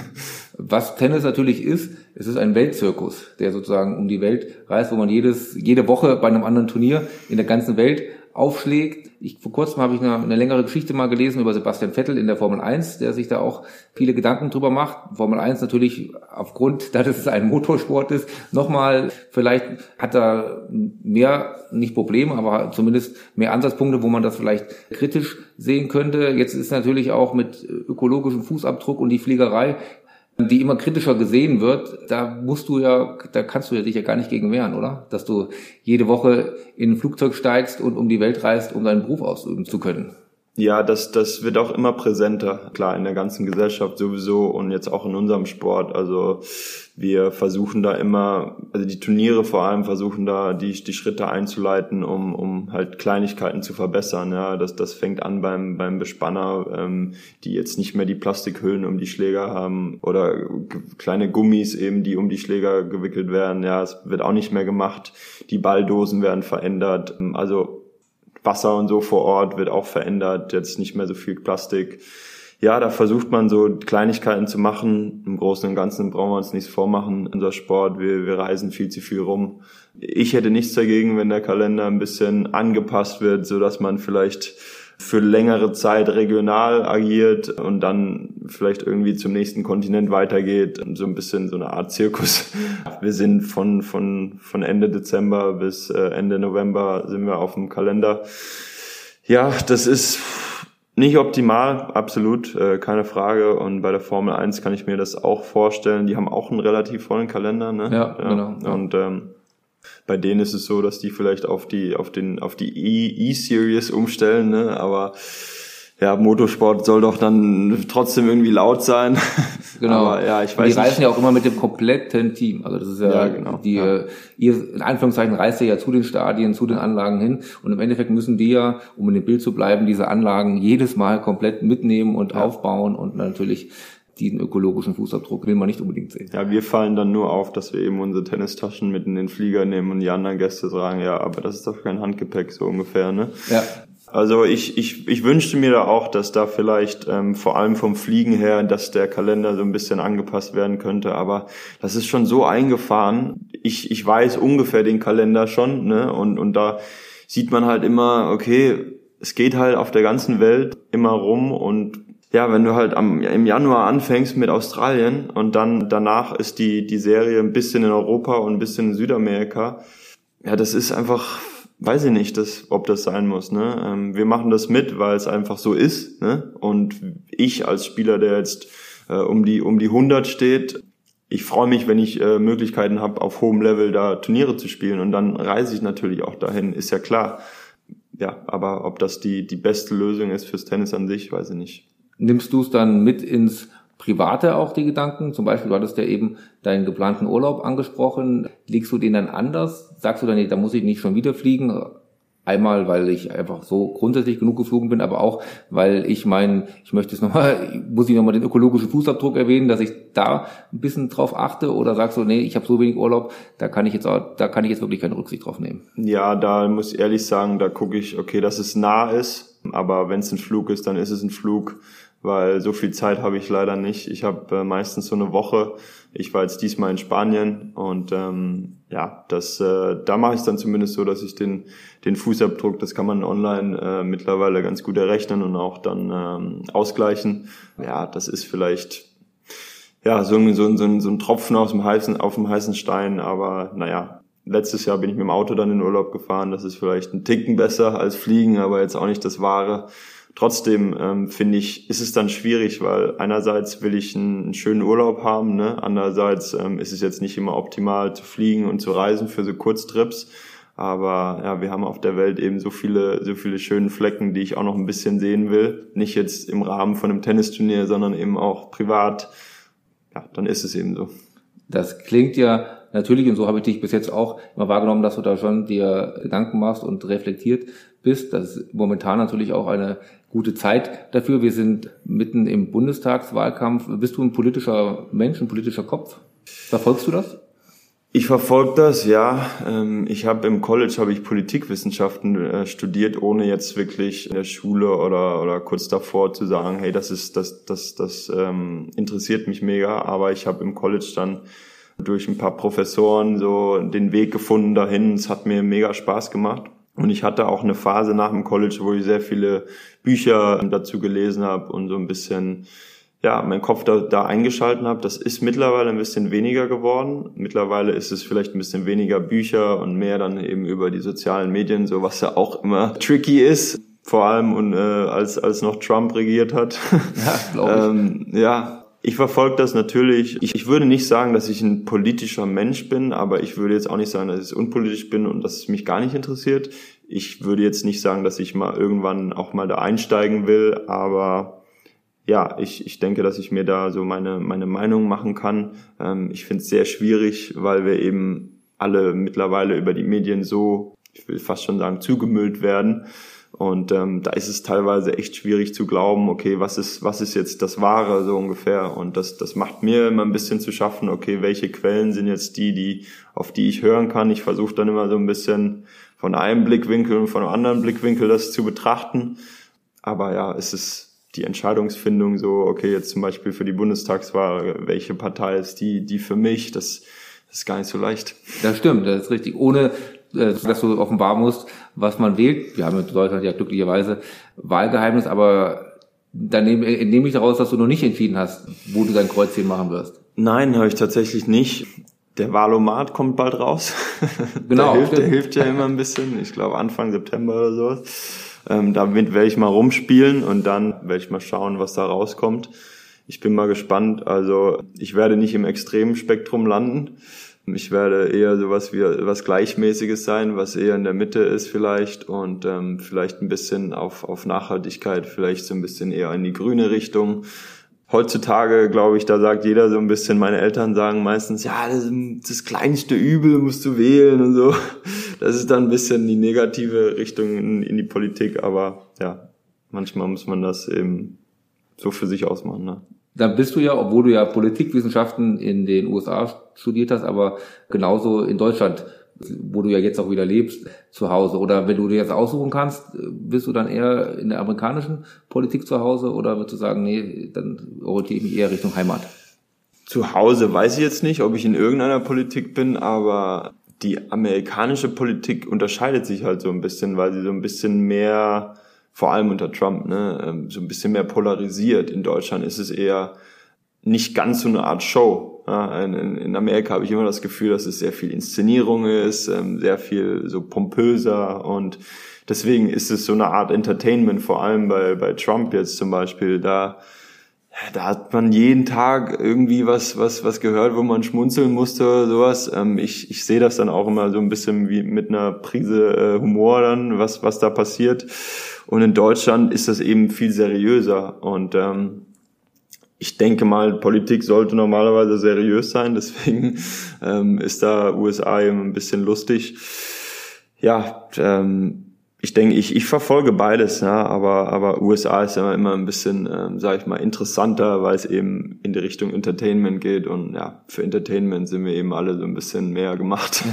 Was Tennis natürlich ist, es ist ein Weltzirkus, der sozusagen um die Welt reist, wo man jedes jede Woche bei einem anderen Turnier in der ganzen Welt aufschlägt. Ich, vor kurzem habe ich eine, eine, längere Geschichte mal gelesen über Sebastian Vettel in der Formel 1, der sich da auch viele Gedanken drüber macht. Formel 1 natürlich aufgrund, (laughs) dass es ein Motorsport ist, nochmal, vielleicht hat er mehr, nicht Probleme, aber zumindest mehr Ansatzpunkte, wo man das vielleicht kritisch sehen könnte. Jetzt ist natürlich auch mit ökologischem Fußabdruck und die Fliegerei die immer kritischer gesehen wird, da musst du ja, da kannst du ja dich ja gar nicht gegen wehren, oder? Dass du jede Woche in ein Flugzeug steigst und um die Welt reist, um deinen Beruf ausüben zu können. Ja, das, das wird auch immer präsenter, klar, in der ganzen Gesellschaft sowieso und jetzt auch in unserem Sport. Also wir versuchen da immer, also die Turniere vor allem versuchen da die, die Schritte einzuleiten, um, um halt Kleinigkeiten zu verbessern. Ja, das, das fängt an beim, beim Bespanner, ähm, die jetzt nicht mehr die Plastikhüllen um die Schläger haben oder kleine Gummis eben, die um die Schläger gewickelt werden. Ja, es wird auch nicht mehr gemacht. Die Balldosen werden verändert. Also Wasser und so vor Ort wird auch verändert, jetzt nicht mehr so viel Plastik. Ja, da versucht man so Kleinigkeiten zu machen. Im Großen und Ganzen brauchen wir uns nichts vormachen. Unser Sport, wir, wir reisen viel zu viel rum. Ich hätte nichts dagegen, wenn der Kalender ein bisschen angepasst wird, so dass man vielleicht für längere Zeit regional agiert und dann vielleicht irgendwie zum nächsten Kontinent weitergeht. So ein bisschen so eine Art Zirkus. (laughs) Wir sind von, von, von Ende Dezember bis äh, Ende November sind wir auf dem Kalender. Ja, das ist nicht optimal, absolut, äh, keine Frage. Und bei der Formel 1 kann ich mir das auch vorstellen. Die haben auch einen relativ vollen Kalender, ne? Ja, ja. genau. Und ähm, bei denen ist es so, dass die vielleicht auf die auf den auf die E-Series umstellen, ne? Aber ja, Motorsport soll doch dann trotzdem irgendwie laut sein. (laughs) Genau. Aber, ja, ich weiß die reisen nicht. ja auch immer mit dem kompletten Team. Also das ist ja, ja genau. die ja. Äh, ihr in Anführungszeichen reist ihr ja zu den Stadien, zu den Anlagen hin und im Endeffekt müssen die ja, um in dem Bild zu bleiben, diese Anlagen jedes Mal komplett mitnehmen und ja. aufbauen und natürlich diesen ökologischen Fußabdruck will man nicht unbedingt sehen. Ja, wir fallen dann nur auf, dass wir eben unsere Tennistaschen mit in den Flieger nehmen und die anderen Gäste sagen, ja, aber das ist doch kein Handgepäck, so ungefähr, ne? Ja. Also ich, ich, ich wünschte mir da auch, dass da vielleicht ähm, vor allem vom Fliegen her, dass der Kalender so ein bisschen angepasst werden könnte. Aber das ist schon so eingefahren. Ich, ich weiß ungefähr den Kalender schon, ne? Und, und da sieht man halt immer, okay, es geht halt auf der ganzen Welt immer rum und ja, wenn du halt am, im Januar anfängst mit Australien und dann danach ist die, die Serie ein bisschen in Europa und ein bisschen in Südamerika, ja, das ist einfach, weiß ich nicht, das, ob das sein muss. Ne? Ähm, wir machen das mit, weil es einfach so ist. Ne? Und ich als Spieler, der jetzt äh, um die um die 100 steht, ich freue mich, wenn ich äh, Möglichkeiten habe, auf hohem Level da Turniere zu spielen. Und dann reise ich natürlich auch dahin, ist ja klar. Ja, aber ob das die, die beste Lösung ist fürs Tennis an sich, weiß ich nicht nimmst du es dann mit ins Private auch die Gedanken? Zum Beispiel, du hattest ja eben deinen geplanten Urlaub angesprochen. Legst du den dann anders? Sagst du dann, nee, da muss ich nicht schon wieder fliegen? Einmal, weil ich einfach so grundsätzlich genug geflogen bin, aber auch, weil ich mein, ich möchte es nochmal, (laughs) muss ich nochmal den ökologischen Fußabdruck erwähnen, dass ich da ein bisschen drauf achte oder sagst du, nee, ich habe so wenig Urlaub, da kann ich jetzt auch, da kann ich jetzt wirklich keine Rücksicht drauf nehmen. Ja, da muss ich ehrlich sagen, da gucke ich, okay, dass es nah ist, aber wenn es ein Flug ist, dann ist es ein Flug weil so viel Zeit habe ich leider nicht. Ich habe äh, meistens so eine Woche. Ich war jetzt diesmal in Spanien und ähm, ja, das äh, da mache ich es dann zumindest so, dass ich den den Fußabdruck, das kann man online äh, mittlerweile ganz gut errechnen und auch dann ähm, ausgleichen. Ja, das ist vielleicht ja so ein, so, ein, so, ein, so ein Tropfen aus dem heißen auf dem heißen Stein, aber naja, Letztes Jahr bin ich mit dem Auto dann in Urlaub gefahren. Das ist vielleicht ein Ticken besser als Fliegen, aber jetzt auch nicht das Wahre. Trotzdem ähm, finde ich, ist es dann schwierig, weil einerseits will ich einen, einen schönen Urlaub haben, ne? andererseits ähm, ist es jetzt nicht immer optimal zu fliegen und zu reisen für so Kurztrips. Aber ja, wir haben auf der Welt eben so viele, so viele schöne Flecken, die ich auch noch ein bisschen sehen will. Nicht jetzt im Rahmen von einem Tennisturnier, sondern eben auch privat. Ja, dann ist es eben so. Das klingt ja natürlich, und so habe ich dich bis jetzt auch immer wahrgenommen, dass du da schon dir Gedanken machst und reflektiert bist. Das ist momentan natürlich auch eine gute Zeit dafür. Wir sind mitten im Bundestagswahlkampf. Bist du ein politischer Mensch, ein politischer Kopf? Verfolgst du das? Ich verfolge das, ja. Ähm, ich habe im College habe ich Politikwissenschaften äh, studiert, ohne jetzt wirklich in der Schule oder oder kurz davor zu sagen, hey, das ist das das das ähm, interessiert mich mega. Aber ich habe im College dann durch ein paar Professoren so den Weg gefunden dahin. Es hat mir mega Spaß gemacht. Und ich hatte auch eine Phase nach dem College, wo ich sehr viele Bücher dazu gelesen habe und so ein bisschen ja, meinen Kopf da, da eingeschalten habe. Das ist mittlerweile ein bisschen weniger geworden. Mittlerweile ist es vielleicht ein bisschen weniger Bücher und mehr dann eben über die sozialen Medien, so was ja auch immer (laughs) tricky ist. Vor allem und äh, als als noch Trump regiert hat. Ja, glaube ich. (laughs) ähm, ja, ich verfolge das natürlich. Ich, ich würde nicht sagen, dass ich ein politischer Mensch bin, aber ich würde jetzt auch nicht sagen, dass ich unpolitisch bin und dass es mich gar nicht interessiert. Ich würde jetzt nicht sagen, dass ich mal irgendwann auch mal da einsteigen will, aber ja, ich, ich denke, dass ich mir da so meine, meine Meinung machen kann. Ähm, ich finde es sehr schwierig, weil wir eben alle mittlerweile über die Medien so, ich will fast schon sagen, zugemüllt werden und ähm, da ist es teilweise echt schwierig zu glauben, okay, was ist, was ist jetzt das Wahre so ungefähr? Und das, das macht mir immer ein bisschen zu schaffen, okay, welche Quellen sind jetzt die, die, auf die ich hören kann. Ich versuche dann immer so ein bisschen von einem Blickwinkel und von einem anderen Blickwinkel das zu betrachten. Aber ja, es ist die Entscheidungsfindung so, okay, jetzt zum Beispiel für die Bundestagswahl, welche Partei ist die, die für mich, das, das ist gar nicht so leicht. Das stimmt, das ist richtig. Ohne, äh, dass du offenbar musst, was man wählt. Wir haben in Deutschland ja glücklicherweise Wahlgeheimnis, aber dann nehme, entnehme ich daraus, dass du noch nicht entschieden hast, wo du dein Kreuzchen machen wirst. Nein, habe ich tatsächlich nicht. Der Valomat kommt bald raus. (laughs) Genau. der, hilft, der hilft ja immer ein bisschen. Ich glaube Anfang September oder sowas. Ähm, damit werde ich mal rumspielen und dann werde ich mal schauen, was da rauskommt. Ich bin mal gespannt. Also ich werde nicht im extremen Spektrum landen. Ich werde eher sowas wie was Gleichmäßiges sein, was eher in der Mitte ist vielleicht und ähm, vielleicht ein bisschen auf, auf Nachhaltigkeit, vielleicht so ein bisschen eher in die grüne Richtung heutzutage, glaube ich, da sagt jeder so ein bisschen, meine Eltern sagen meistens, ja, das, das kleinste Übel musst du wählen und so. Das ist dann ein bisschen die negative Richtung in, in die Politik, aber ja, manchmal muss man das eben so für sich ausmachen. Ne? Dann bist du ja, obwohl du ja Politikwissenschaften in den USA studiert hast, aber genauso in Deutschland wo du ja jetzt auch wieder lebst, zu Hause? Oder wenn du dir jetzt aussuchen kannst, bist du dann eher in der amerikanischen Politik zu Hause oder würdest du sagen, nee, dann orientiere ich mich eher Richtung Heimat? Zu Hause weiß ich jetzt nicht, ob ich in irgendeiner Politik bin, aber die amerikanische Politik unterscheidet sich halt so ein bisschen, weil sie so ein bisschen mehr, vor allem unter Trump, ne, ähm, so ein bisschen mehr polarisiert. In Deutschland ist es eher nicht ganz so eine Art Show. In Amerika habe ich immer das Gefühl, dass es sehr viel Inszenierung ist, ähm, sehr viel so pompöser und deswegen ist es so eine Art Entertainment, vor allem bei, bei Trump jetzt zum Beispiel. Da, da hat man jeden Tag irgendwie was, was, was gehört, wo man schmunzeln musste oder sowas. Ähm, ich, ich sehe das dann auch immer so ein bisschen wie mit einer Prise äh, Humor dann, was, was da passiert. Und in Deutschland ist das eben viel seriöser und ähm, ich denke mal, Politik sollte normalerweise seriös sein, (laughs) deswegen ähm, ist da USA eben ein bisschen lustig. Ja, ähm, ich denke, ich, ich verfolge beides, ja, aber, aber USA ist ja immer ein bisschen, ähm, sage ich mal, interessanter, weil es eben in die Richtung Entertainment geht und ja, für Entertainment sind wir eben alle so ein bisschen mehr gemacht.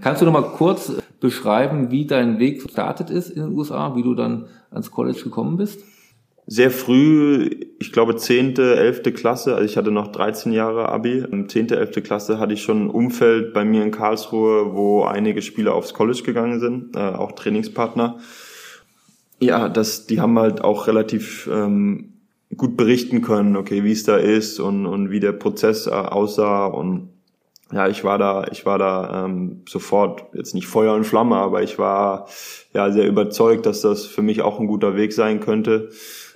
Kannst du noch mal kurz beschreiben, wie dein Weg gestartet ist in den USA, wie du dann ans College gekommen bist? sehr früh, ich glaube zehnte, elfte Klasse, also ich hatte noch 13 Jahre Abi, zehnte, elfte Klasse hatte ich schon ein Umfeld bei mir in Karlsruhe, wo einige Spieler aufs College gegangen sind, äh, auch Trainingspartner. Ja, das, die haben halt auch relativ ähm, gut berichten können, okay, wie es da ist und, und wie der Prozess äh, aussah und ja, ich war da, ich war da ähm, sofort jetzt nicht Feuer und Flamme, aber ich war ja sehr überzeugt, dass das für mich auch ein guter Weg sein könnte.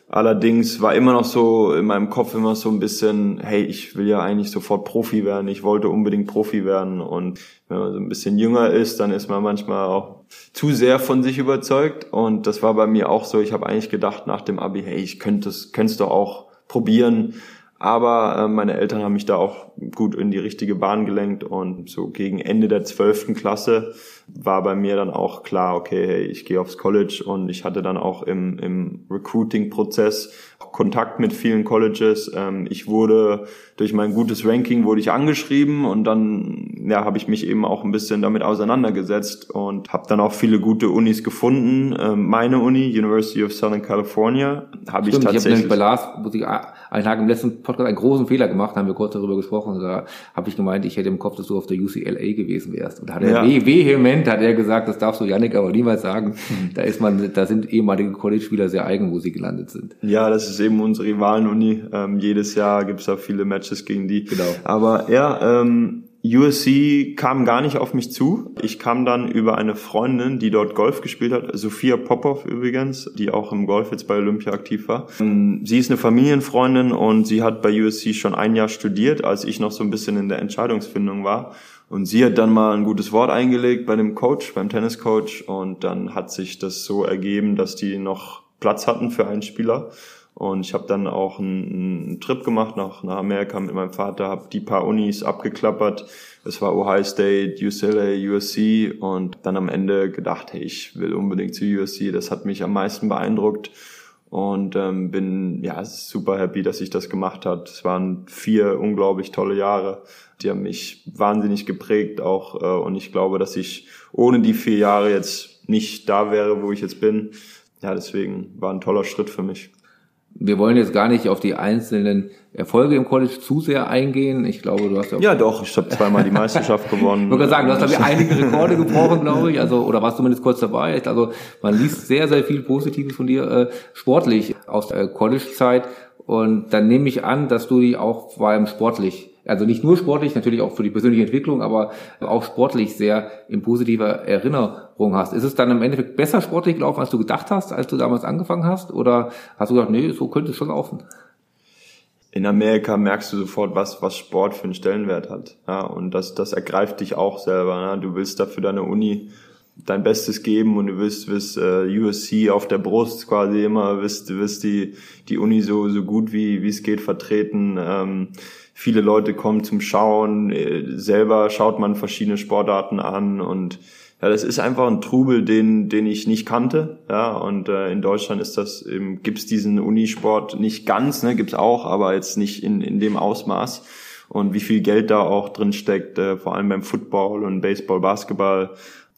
Allerdings war immer noch so in meinem Kopf immer so ein bisschen, hey, ich will ja eigentlich sofort Profi werden. Ich wollte unbedingt Profi werden. Und wenn man so ein bisschen jünger ist, dann ist man manchmal auch zu sehr von sich überzeugt. Und das war bei mir auch so. Ich habe eigentlich gedacht nach dem Abi, hey, ich könnte es, könnte es doch auch probieren. Aber äh, meine Eltern haben mich da auch gut in die richtige Bahn gelenkt und so gegen Ende der zwölften Klasse war bei mir dann auch klar, okay, hey, ich gehe aufs College und ich hatte dann auch im, im Recruiting-Prozess Kontakt mit vielen Colleges. Ähm, ich wurde durch mein gutes Ranking wurde ich angeschrieben und dann ja, habe ich mich eben auch ein bisschen damit auseinandergesetzt und habe dann auch viele gute Unis gefunden. Ähm, meine Uni, University of Southern California, habe ich tatsächlich. Ich habe bei Lars, muss ich einen Tag im letzten Podcast einen großen Fehler gemacht, haben wir kurz darüber gesprochen. Da habe ich gemeint, ich hätte im Kopf, dass du auf der UCLA gewesen wärst. Und da hat er ja. vehement hat er gesagt, das darfst du Janik aber niemals sagen. Mhm. Da ist man, da sind ehemalige College-Spieler sehr eigen, wo sie gelandet sind. Ja, das ist eben unsere Rivalen-Uni. Ähm, jedes Jahr gibt's da viele Matches gegen die. Genau. Aber ja, ähm, USC kam gar nicht auf mich zu. Ich kam dann über eine Freundin, die dort Golf gespielt hat, Sophia Popov übrigens, die auch im Golf jetzt bei Olympia aktiv war. Ähm, sie ist eine Familienfreundin und sie hat bei USC schon ein Jahr studiert, als ich noch so ein bisschen in der Entscheidungsfindung war. Und sie hat dann mal ein gutes Wort eingelegt bei dem Coach, beim Tenniscoach und dann hat sich das so ergeben, dass die noch Platz hatten für einen Spieler. Und ich habe dann auch einen, einen, Trip gemacht nach, nach Amerika mit meinem Vater, habe die paar Unis abgeklappert. Es war Ohio State, UCLA, USC und dann am Ende gedacht, hey, ich will unbedingt zu USC. Das hat mich am meisten beeindruckt und ähm, bin ja super happy, dass ich das gemacht hat. Es waren vier unglaublich tolle Jahre, die haben mich wahnsinnig geprägt auch äh, und ich glaube, dass ich ohne die vier Jahre jetzt nicht da wäre, wo ich jetzt bin. Ja, deswegen war ein toller Schritt für mich. Wir wollen jetzt gar nicht auf die einzelnen Erfolge im College zu sehr eingehen. Ich glaube, du hast ja Ja, doch, ich habe zweimal die Meisterschaft gewonnen. Ich würde sagen, du hast glaube ich einige Rekorde gebrochen, glaube ich, also oder warst zumindest kurz dabei. Also man liest sehr sehr viel Positives von dir äh, sportlich aus der College-Zeit und dann nehme ich an, dass du die auch vor allem sportlich also nicht nur sportlich, natürlich auch für die persönliche Entwicklung, aber auch sportlich sehr in positiver Erinnerung hast. Ist es dann im Endeffekt besser sportlich gelaufen, als du gedacht hast, als du damals angefangen hast? Oder hast du gedacht, nee, so könnte es schon laufen? In Amerika merkst du sofort, was, was Sport für einen Stellenwert hat. Ja, und das, das ergreift dich auch selber. Ne? Du willst dafür deine Uni dein Bestes geben und du wirst, wirst äh, USC auf der Brust quasi immer, wirst, wirst die, die Uni so, so gut wie, wie es geht vertreten. Ähm, viele Leute kommen zum Schauen, äh, selber schaut man verschiedene Sportarten an und ja, das ist einfach ein Trubel, den, den ich nicht kannte. Ja, und äh, in Deutschland ist das eben, gibt's diesen Unisport nicht ganz, ne, gibt's auch, aber jetzt nicht in, in dem Ausmaß. Und wie viel Geld da auch drin steckt, äh, vor allem beim Football und Baseball, Basketball.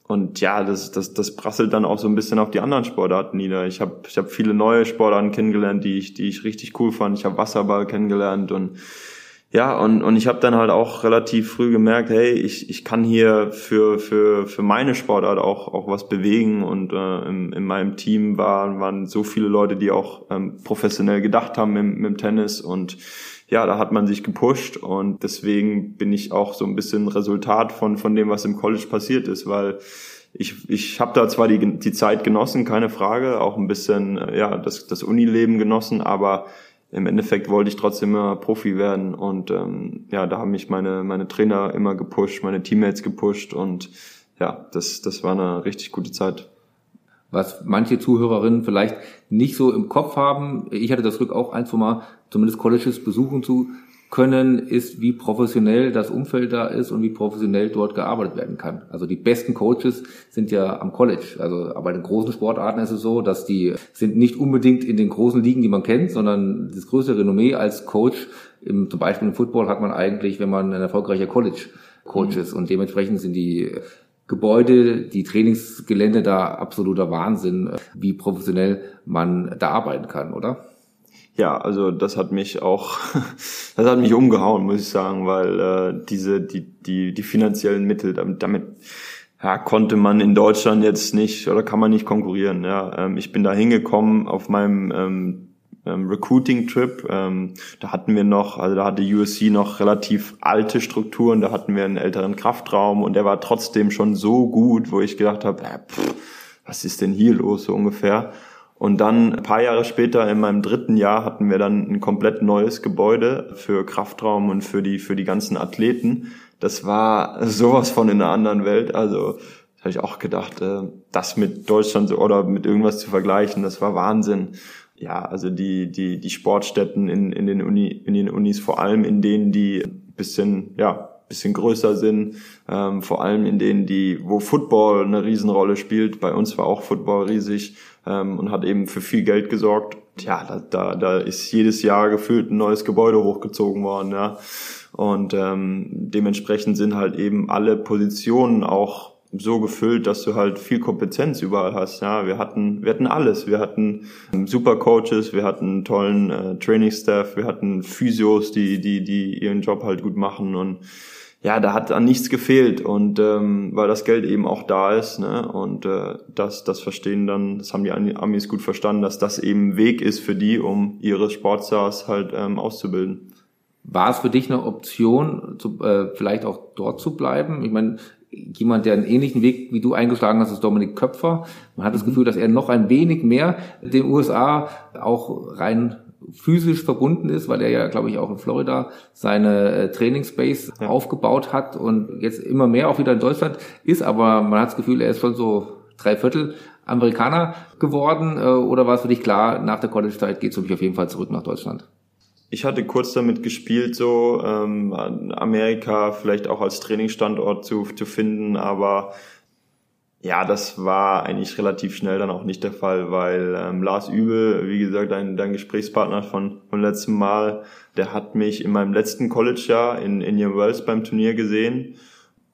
Und ja, das, das, das prasselt dann auch so ein bisschen auf die anderen Sportarten nieder. Ich habe ich hab viele neue Sportarten kennengelernt, die ich, die ich richtig cool fand. Ich habe Wasserball kennengelernt und ja, und, und ich habe dann halt auch relativ früh gemerkt, hey, ich, ich kann hier für, für, für meine Sportart auch, auch was bewegen. Und äh, in, in meinem Team waren, waren so viele Leute, die auch ähm, professionell gedacht haben im, im Tennis. Und ja, da hat man sich gepusht. Und deswegen bin ich auch so ein bisschen Resultat von, von dem, was im College passiert ist, weil ich, ich habe da zwar die, die Zeit genossen, keine Frage, auch ein bisschen äh, ja das, das Unileben genossen, aber im Endeffekt wollte ich trotzdem immer Profi werden und ähm, ja, da haben mich meine meine Trainer immer gepusht, meine Teammates gepusht und ja, das das war eine richtig gute Zeit. Was manche Zuhörerinnen vielleicht nicht so im Kopf haben, ich hatte das Glück auch ein, zwei Mal zumindest Colleges besuchen zu können, ist, wie professionell das Umfeld da ist und wie professionell dort gearbeitet werden kann. Also die besten Coaches sind ja am College. Also aber in großen Sportarten ist es so, dass die sind nicht unbedingt in den großen Ligen, die man kennt, sondern das größte Renommee als Coach, im, zum Beispiel im Football hat man eigentlich, wenn man ein erfolgreicher College Coach ist. Und dementsprechend sind die Gebäude, die Trainingsgelände da absoluter Wahnsinn, wie professionell man da arbeiten kann, oder? Ja, also das hat mich auch, (laughs) das hat mich umgehauen, muss ich sagen, weil äh, diese, die, die, die finanziellen Mittel, damit, damit ja, konnte man in Deutschland jetzt nicht oder kann man nicht konkurrieren. Ja, ähm, ich bin da hingekommen auf meinem ähm, ähm, Recruiting-Trip. Ähm, da hatten wir noch, also da hatte USC noch relativ alte Strukturen, da hatten wir einen älteren Kraftraum und der war trotzdem schon so gut, wo ich gedacht habe, äh, was ist denn hier los so ungefähr? Und dann ein paar Jahre später, in meinem dritten Jahr, hatten wir dann ein komplett neues Gebäude für Kraftraum und für die, für die ganzen Athleten. Das war sowas von in einer anderen Welt. Also, habe ich auch gedacht, äh, das mit Deutschland oder mit irgendwas zu vergleichen, das war Wahnsinn. Ja, also die, die, die Sportstätten in, in den Uni, in den Unis, vor allem in denen, die bisschen, ja, bisschen größer sind, ähm, vor allem in denen, die, wo Football eine Riesenrolle spielt. Bei uns war auch Football riesig ähm, und hat eben für viel Geld gesorgt. Ja, da, da, da ist jedes Jahr gefühlt ein neues Gebäude hochgezogen worden, ja. Und ähm, dementsprechend sind halt eben alle Positionen auch so gefüllt, dass du halt viel Kompetenz überall hast. Ja, wir hatten, wir hatten alles. Wir hatten ähm, super Coaches, wir hatten tollen äh, Training Staff, wir hatten Physios, die, die, die ihren Job halt gut machen und ja, da hat an nichts gefehlt und ähm, weil das Geld eben auch da ist, ne? Und äh, das, das verstehen dann, das haben die Amis gut verstanden, dass das eben Weg ist für die, um ihre Sportstars halt ähm, auszubilden. War es für dich eine Option, zu, äh, vielleicht auch dort zu bleiben? Ich meine, jemand, der einen ähnlichen Weg wie du eingeschlagen hast, ist Dominik Köpfer. Man hat das mhm. Gefühl, dass er noch ein wenig mehr den USA auch rein physisch verbunden ist, weil er ja, glaube ich, auch in Florida seine äh, Trainingsbase ja. aufgebaut hat und jetzt immer mehr auch wieder in Deutschland ist, aber man hat das Gefühl, er ist schon so drei Viertel Amerikaner geworden äh, oder war es für dich klar, nach der College-Zeit geht es für mich auf jeden Fall zurück nach Deutschland? Ich hatte kurz damit gespielt, so ähm, Amerika vielleicht auch als Trainingsstandort zu, zu finden, aber ja, das war eigentlich relativ schnell dann auch nicht der Fall, weil ähm, Lars Übel, wie gesagt, dein, dein Gesprächspartner von von letztem Mal, der hat mich in meinem letzten College-Jahr in Indian Wells beim Turnier gesehen.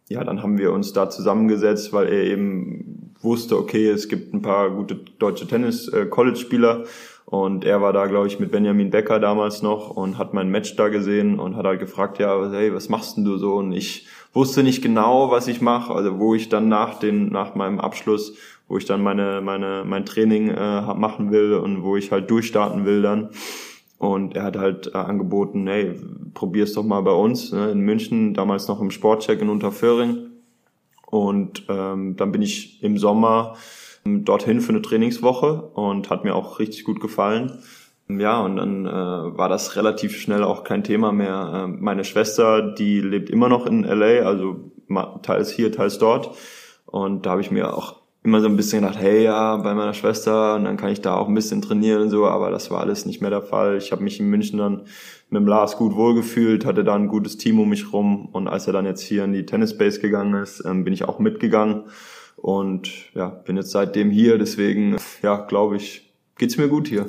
Ja, dann haben wir uns da zusammengesetzt, weil er eben wusste, okay, es gibt ein paar gute deutsche Tennis-College-Spieler. Und er war da, glaube ich, mit Benjamin Becker damals noch und hat mein Match da gesehen und hat halt gefragt, ja, hey, was machst denn du so? Und ich wusste nicht genau, was ich mache, also wo ich dann nach den, nach meinem Abschluss, wo ich dann meine, meine, mein Training äh, machen will und wo ich halt durchstarten will dann. Und er hat halt äh, angeboten, hey, probier's doch mal bei uns ne, in München, damals noch im Sportcheck in Unterföhring. Und ähm, dann bin ich im Sommer ähm, dorthin für eine Trainingswoche und hat mir auch richtig gut gefallen. Ja, und dann äh, war das relativ schnell auch kein Thema mehr. Äh, meine Schwester, die lebt immer noch in LA, also teils hier, teils dort. Und da habe ich mir auch immer so ein bisschen gedacht, hey ja, bei meiner Schwester und dann kann ich da auch ein bisschen trainieren und so, aber das war alles nicht mehr der Fall. Ich habe mich in München dann mit dem Lars gut wohlgefühlt, hatte da ein gutes Team um mich rum und als er dann jetzt hier in die Tennis Base gegangen ist, ähm, bin ich auch mitgegangen und ja, bin jetzt seitdem hier, deswegen ja, glaube ich, geht's mir gut hier.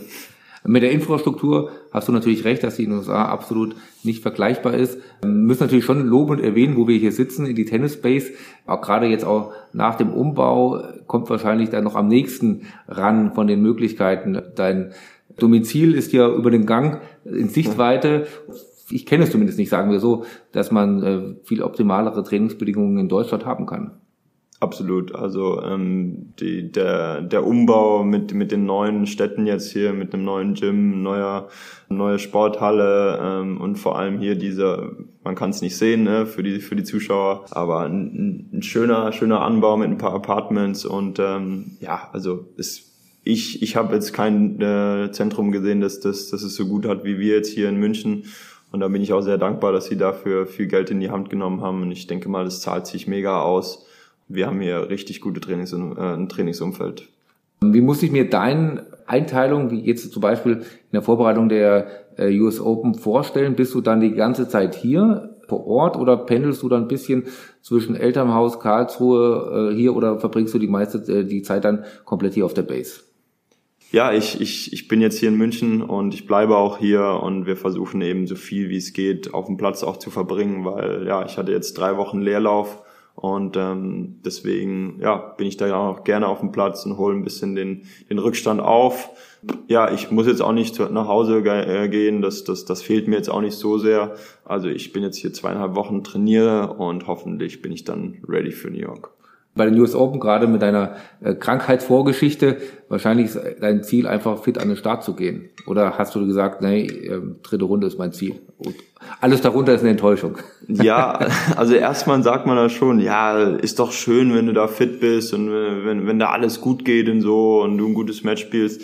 Mit der Infrastruktur hast du natürlich recht, dass die in den USA absolut nicht vergleichbar ist. Wir müssen natürlich schon lobend erwähnen, wo wir hier sitzen, in die Tennis Space. Auch gerade jetzt auch nach dem Umbau kommt wahrscheinlich dann noch am nächsten ran von den Möglichkeiten. Dein Domizil ist ja über den Gang in Sichtweite. Ich kenne es zumindest nicht, sagen wir so, dass man äh, viel optimalere Trainingsbedingungen in Deutschland haben kann. Absolut. Also ähm, die, der, der Umbau mit, mit den neuen Städten jetzt hier, mit einem neuen Gym, neuer, neue Sporthalle ähm, und vor allem hier diese, man kann es nicht sehen ne, für, die, für die Zuschauer, aber ein, ein schöner, schöner Anbau mit ein paar Apartments und ähm, ja, also ist ich, ich habe jetzt kein äh, Zentrum gesehen, das, das, das es so gut hat wie wir jetzt hier in München. Und da bin ich auch sehr dankbar, dass sie dafür viel Geld in die Hand genommen haben. Und ich denke mal, das zahlt sich mega aus wir haben hier richtig gute Trainings, äh, ein Trainingsumfeld. Wie muss ich mir deine Einteilung, wie jetzt zum Beispiel in der Vorbereitung der äh, US Open vorstellen? Bist du dann die ganze Zeit hier vor Ort oder pendelst du dann ein bisschen zwischen Elternhaus, Karlsruhe äh, hier oder verbringst du die meiste äh, die Zeit dann komplett hier auf der Base? Ja, ich, ich, ich bin jetzt hier in München und ich bleibe auch hier und wir versuchen eben so viel wie es geht auf dem Platz auch zu verbringen, weil ja, ich hatte jetzt drei Wochen Leerlauf und ähm, deswegen ja, bin ich da auch gerne auf dem Platz und hole ein bisschen den, den Rückstand auf. Ja, ich muss jetzt auch nicht nach Hause äh, gehen, das, das, das fehlt mir jetzt auch nicht so sehr. Also ich bin jetzt hier zweieinhalb Wochen trainiere und hoffentlich bin ich dann ready für New York bei den US Open, gerade mit deiner äh, Krankheitsvorgeschichte, wahrscheinlich ist dein Ziel einfach fit an den Start zu gehen. Oder hast du gesagt, nee, äh, dritte Runde ist mein Ziel? Und alles darunter ist eine Enttäuschung. (laughs) Ja, also erstmal sagt man da schon, ja, ist doch schön, wenn du da fit bist und wenn, wenn da alles gut geht und so und du ein gutes Match spielst.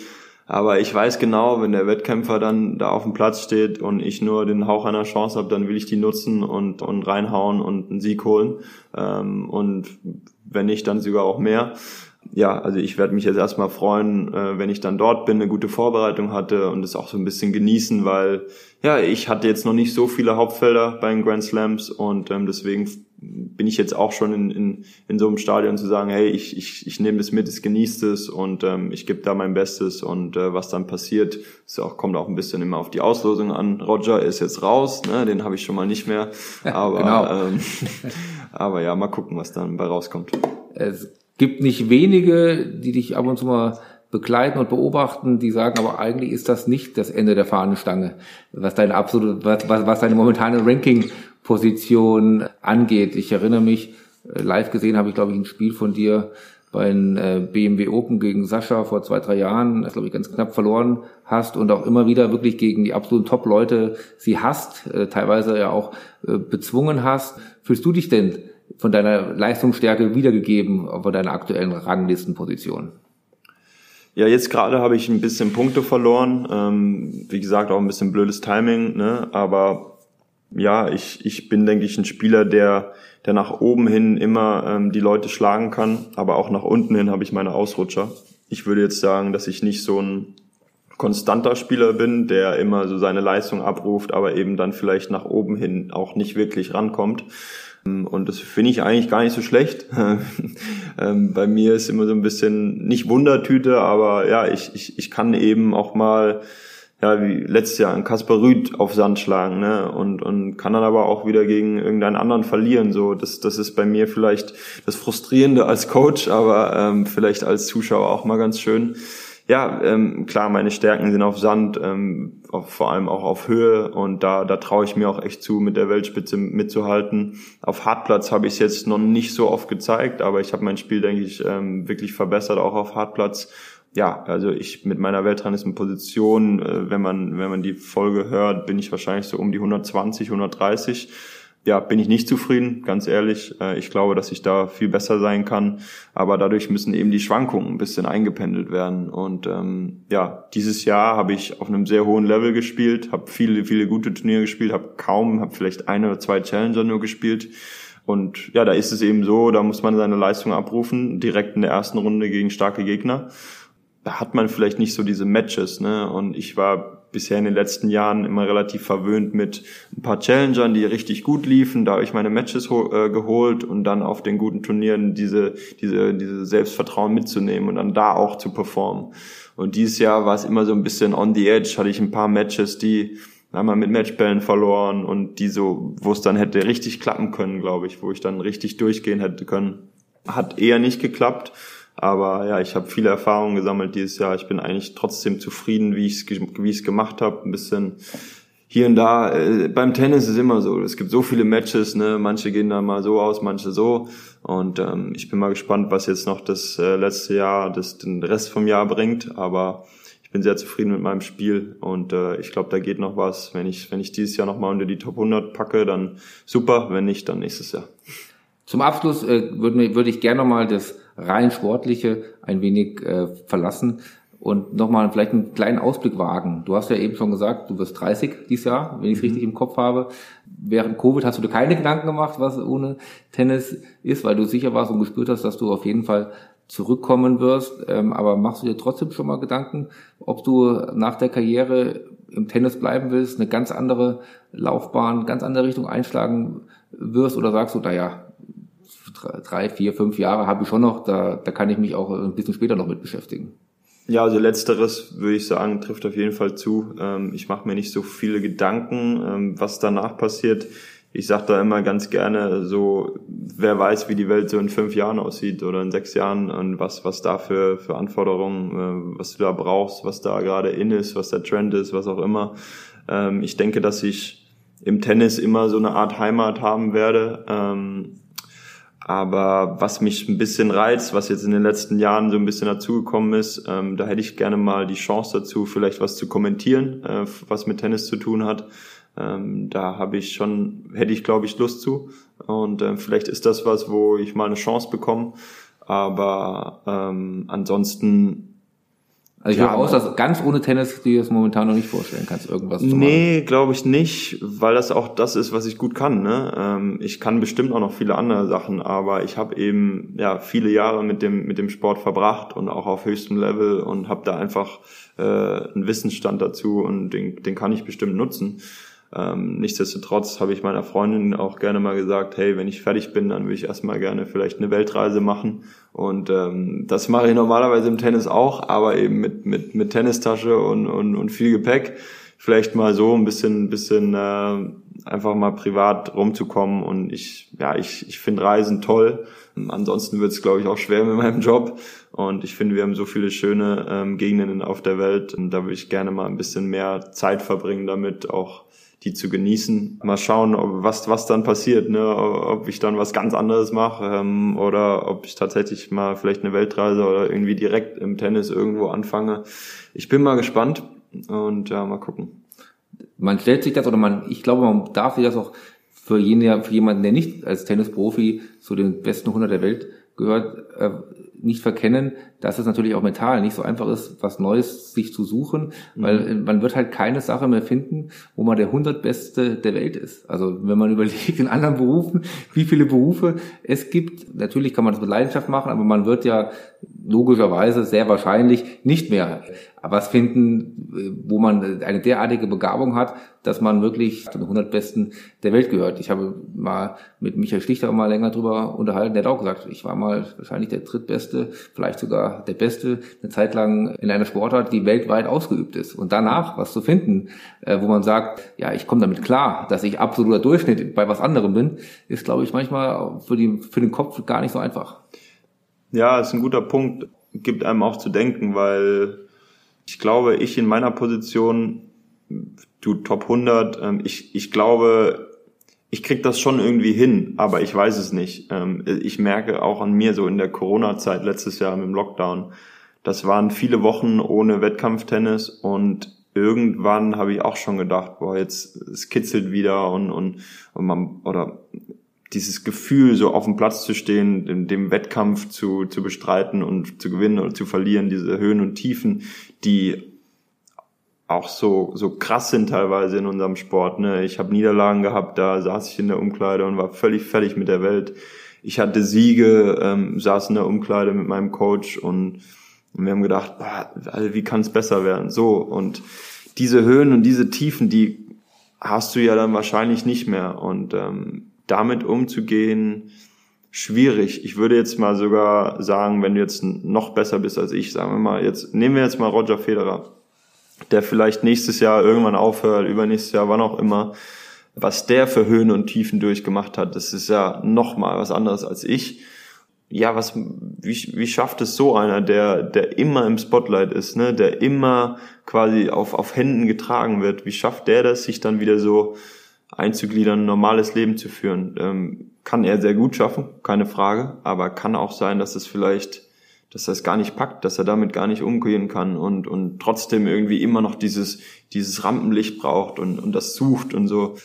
Aber ich weiß genau, wenn der Wettkämpfer dann da auf dem Platz steht und ich nur den Hauch einer Chance habe, dann will ich die nutzen und, und reinhauen und einen Sieg holen. Ähm, und wenn nicht, dann sogar auch mehr. Ja, also ich werde mich jetzt erstmal freuen, äh, wenn ich dann dort bin, eine gute Vorbereitung hatte und es auch so ein bisschen genießen, weil ja, ich hatte jetzt noch nicht so viele Hauptfelder bei den Grand Slams und ähm, deswegen bin ich jetzt auch schon in, in, in so einem Stadion zu sagen, hey, ich, ich, ich nehme das mit, ich genieße es und ähm, ich gebe da mein Bestes und äh, was dann passiert, ist auch, kommt auch ein bisschen immer auf die Auslosung an. Roger ist jetzt raus, ne, den habe ich schon mal nicht mehr, aber genau. ähm, (laughs) aber ja, mal gucken, was dann bei rauskommt. Es gibt nicht wenige, die dich ab und zu mal begleiten und beobachten, die sagen, aber eigentlich ist das nicht das Ende der Fahnenstange, was deine absolute, was, was, was deine momentane Ranking-Position angeht. Ich erinnere mich, äh, live gesehen habe ich, glaube ich, ein Spiel von dir bei den äh, BMW Open gegen Sascha vor zwei, drei Jahren, das glaube ich ganz knapp verloren hast und auch immer wieder wirklich gegen die absoluten Top-Leute sie hast, äh, teilweise ja auch bezwungen hast. Fühlst du dich denn von deiner Leistungsstärke wiedergegeben von deiner aktuellen Ranglistenposition? Ja, jetzt gerade habe ich ein bisschen Punkte verloren. Ähm, wie gesagt, auch ein bisschen blödes Timing, ne? Aber ja, ich, ich bin, denke ich, ein Spieler, der, der nach oben hin immer ähm, die Leute schlagen kann, aber auch nach unten hin habe ich meine Ausrutscher. Ich würde jetzt sagen, dass ich nicht so ein konstanter Spieler bin, der immer so seine Leistung abruft, aber eben dann vielleicht nach oben hin auch nicht wirklich rankommt. Und das finde ich eigentlich gar nicht so schlecht. (laughs) Ähm, bei mir ist immer so ein bisschen nicht Wundertüte, aber ja, ich, ich, ich kann eben auch mal ja, wie letztes Jahr ein Kasper Rüd auf Sand schlagen, ne? Und, und kann dann aber auch wieder gegen irgendeinen anderen verlieren. So, das, das ist bei mir vielleicht das Frustrierende als Coach, aber ähm, vielleicht als Zuschauer auch mal ganz schön. Ja, ähm, klar, meine Stärken sind auf Sand, ähm, auf, vor allem auch auf Höhe und da, da traue ich mir auch echt zu, mit der Weltspitze mitzuhalten. Auf Hartplatz habe ich es jetzt noch nicht so oft gezeigt, aber ich habe mein Spiel, denke ich, ähm, wirklich verbessert, auch auf Hartplatz ja, also ich mit meiner Weltranglistenposition, äh, wenn man wenn man die Folge hört, bin ich wahrscheinlich so um die 120, 130. Ja, bin ich nicht zufrieden, ganz ehrlich. Äh, ich glaube, dass ich da viel besser sein kann, aber dadurch müssen eben die Schwankungen ein bisschen eingependelt werden. Und ähm, ja, dieses Jahr habe ich auf einem sehr hohen Level gespielt, habe viele viele gute Turniere gespielt, habe kaum, habe vielleicht eine oder zwei Challenger nur gespielt. Und ja, da ist es eben so, da muss man seine Leistung abrufen, direkt in der ersten Runde gegen starke Gegner da hat man vielleicht nicht so diese Matches, ne? Und ich war bisher in den letzten Jahren immer relativ verwöhnt mit ein paar Challengern, die richtig gut liefen. Da habe ich meine Matches äh, geholt und dann auf den guten Turnieren diese, diese, diese Selbstvertrauen mitzunehmen und dann da auch zu performen. Und dieses Jahr war es immer so ein bisschen on the edge, hatte ich ein paar Matches, die einmal mit Matchbällen verloren und die so, wo es dann hätte richtig klappen können, glaube ich, wo ich dann richtig durchgehen hätte können. Hat eher nicht geklappt. Aber ja, ich habe viele Erfahrungen gesammelt dieses Jahr. Ich bin eigentlich trotzdem zufrieden, wie ich es wie ich's gemacht habe. Ein bisschen hier und da. Äh, beim Tennis ist immer so. Es gibt so viele Matches. Ne? Manche gehen da mal so aus, manche so. Und ähm, ich bin mal gespannt, was jetzt noch das äh, letzte Jahr, das den Rest vom Jahr bringt. Aber ich bin sehr zufrieden mit meinem Spiel und äh, ich glaube, da geht noch was. Wenn ich wenn ich dieses Jahr noch mal unter die Top 100 packe, dann super. Wenn nicht, dann nächstes Jahr. Zum Abschluss äh, würde würd ich gerne noch mal das rein sportliche ein wenig äh, verlassen und nochmal vielleicht einen kleinen Ausblick wagen. Du hast ja eben schon gesagt, du wirst 30 dieses Jahr, wenn ich es richtig im Kopf habe. Während Covid hast du dir keine Gedanken gemacht, was ohne Tennis ist, weil du sicher warst und gespürt hast, dass du auf jeden Fall zurückkommen wirst. Ähm, aber machst du dir trotzdem schon mal Gedanken, ob du nach der Karriere im Tennis bleiben willst, eine ganz andere Laufbahn, ganz andere Richtung einschlagen wirst oder sagst du, naja, drei, vier, fünf Jahre habe ich schon noch, da, da kann ich mich auch ein bisschen später noch mit beschäftigen. Ja, also letzteres würde ich sagen, trifft auf jeden Fall zu. Ähm, ich mache mir nicht so viele Gedanken, ähm, was danach passiert. Ich sage da immer ganz gerne so, wer weiß, wie die Welt so in fünf Jahren aussieht oder in sechs Jahren und was, was da für, für Anforderungen, äh, was du da brauchst, was da gerade in ist, was der Trend ist, was auch immer. Ähm, ich denke, dass ich im Tennis immer so eine Art Heimat haben werde aber was mich ein bisschen reizt, was jetzt in den letzten Jahren so ein bisschen dazugekommen ist, ähm, da hätte ich gerne mal die Chance dazu, vielleicht was zu kommentieren, äh, was mit Tennis zu tun hat. Ähm, da habe ich schon, hätte ich glaube ich Lust zu. Und äh, vielleicht ist das was, wo ich mal eine Chance bekomme. Aber ähm, ansonsten also ich ja, höre aus, dass ganz ohne Tennis dir das momentan noch nicht vorstellen kannst, irgendwas zu machen. Nee, glaube ich nicht, weil das auch das ist, was ich gut kann. Ne? Ähm, ich kann bestimmt auch noch viele andere Sachen, aber ich habe eben ja viele Jahre mit dem mit dem Sport verbracht und auch auf höchstem Level und habe da einfach äh, einen Wissensstand dazu und den, den kann ich bestimmt nutzen. Ähm, nichtsdestotrotz habe ich meiner Freundin auch gerne mal gesagt, hey, wenn ich fertig bin, dann will ich erstmal gerne vielleicht eine Weltreise machen. Und ähm, das mache ich normalerweise im Tennis auch, aber eben mit, mit, mit Tennistasche und, und, und viel Gepäck. Vielleicht mal so ein bisschen, bisschen äh, einfach mal privat rumzukommen. Und ich, ja, ich, ich finde Reisen toll. Ansonsten wird es, glaube ich, auch schwer mit meinem Job. Und ich finde, wir haben so viele schöne ähm, Gegenden auf der Welt. Und da würde ich gerne mal ein bisschen mehr Zeit verbringen damit, auch die zu genießen. Mal schauen, ob, was, was dann passiert, ne? ob ich dann was ganz anderes mache ähm, oder ob ich tatsächlich mal vielleicht eine Weltreise oder irgendwie direkt im Tennis irgendwo anfange. Ich bin mal gespannt und ja, mal gucken. Man stellt sich das oder man, ich glaube, man darf sich das auch für, jeden, für jemanden, der nicht als Tennisprofi zu den besten 100 der Welt gehört, äh, nicht verkennen, dass es natürlich auch mental nicht so einfach ist, was Neues sich zu suchen, mhm. weil man wird halt keine Sache mehr finden, wo man der hundertbeste der Welt ist. Also wenn man (laughs) überlegt in anderen Berufen, wie viele Berufe es gibt, natürlich kann man das mit Leidenschaft machen, aber man wird ja logischerweise sehr wahrscheinlich nicht mehr was finden, wo man eine derartige Begabung hat, dass man wirklich zu den 100 Besten der Welt gehört. Ich habe mal mit Michael Schlichter mal länger drüber unterhalten, der hat auch gesagt, ich war mal wahrscheinlich der drittbeste, vielleicht sogar der Beste, eine Zeit lang in einer Sportart, die weltweit ausgeübt ist. Und danach was zu finden, äh, wo man sagt, ja, ich komme damit klar, dass ich absoluter Durchschnitt bei was anderem bin, ist, glaube ich, manchmal für, die, für den Kopf gar nicht so einfach. Ja, ist ein guter Punkt. Gibt einem auch zu denken, weil ich glaube, ich in meiner Position, du Top 100, ähm, ich, ich glaube, ich krieg das schon irgendwie hin, aber ich weiß es nicht. Ähm, ich merke auch an mir so in der Corona-Zeit letztes Jahr mit dem Lockdown, das waren viele Wochen ohne Wettkampftennis und irgendwann habe ich auch schon gedacht, boah, jetzt es kitzelt wieder und, und, und man oder dieses Gefühl, so auf dem Platz zu stehen, dem, dem Wettkampf zu, zu bestreiten und zu gewinnen oder zu verlieren, diese Höhen und Tiefen, die auch so so krass sind teilweise in unserem Sport. Ne? Ich habe Niederlagen gehabt, da saß ich in der Umkleide und war völlig fertig mit der Welt. Ich hatte Siege, ähm, saß in der Umkleide mit meinem Coach und, und wir haben gedacht, boah, wie kann es besser werden? So und diese Höhen und diese Tiefen, die hast du ja dann wahrscheinlich nicht mehr und ähm, damit umzugehen, schwierig. Ich würde jetzt mal sogar sagen, wenn du jetzt noch besser bist als ich, sagen wir mal, jetzt nehmen wir jetzt mal Roger Federer, der vielleicht nächstes Jahr irgendwann aufhört, übernächstes Jahr, wann auch immer, was der für Höhen und Tiefen durchgemacht hat, das ist ja noch mal was anderes als ich. Ja, was, wie, wie schafft es so einer, der, der immer im Spotlight ist, ne, der immer quasi auf, auf Händen getragen wird? Wie schafft der das, sich dann wieder so einzugliedern, ein normales Leben zu führen. Ähm, kann er sehr gut schaffen, keine Frage, aber kann auch sein, dass es vielleicht, dass er es gar nicht packt, dass er damit gar nicht umgehen kann und, und trotzdem irgendwie immer noch dieses, dieses Rampenlicht braucht und, und das sucht und so.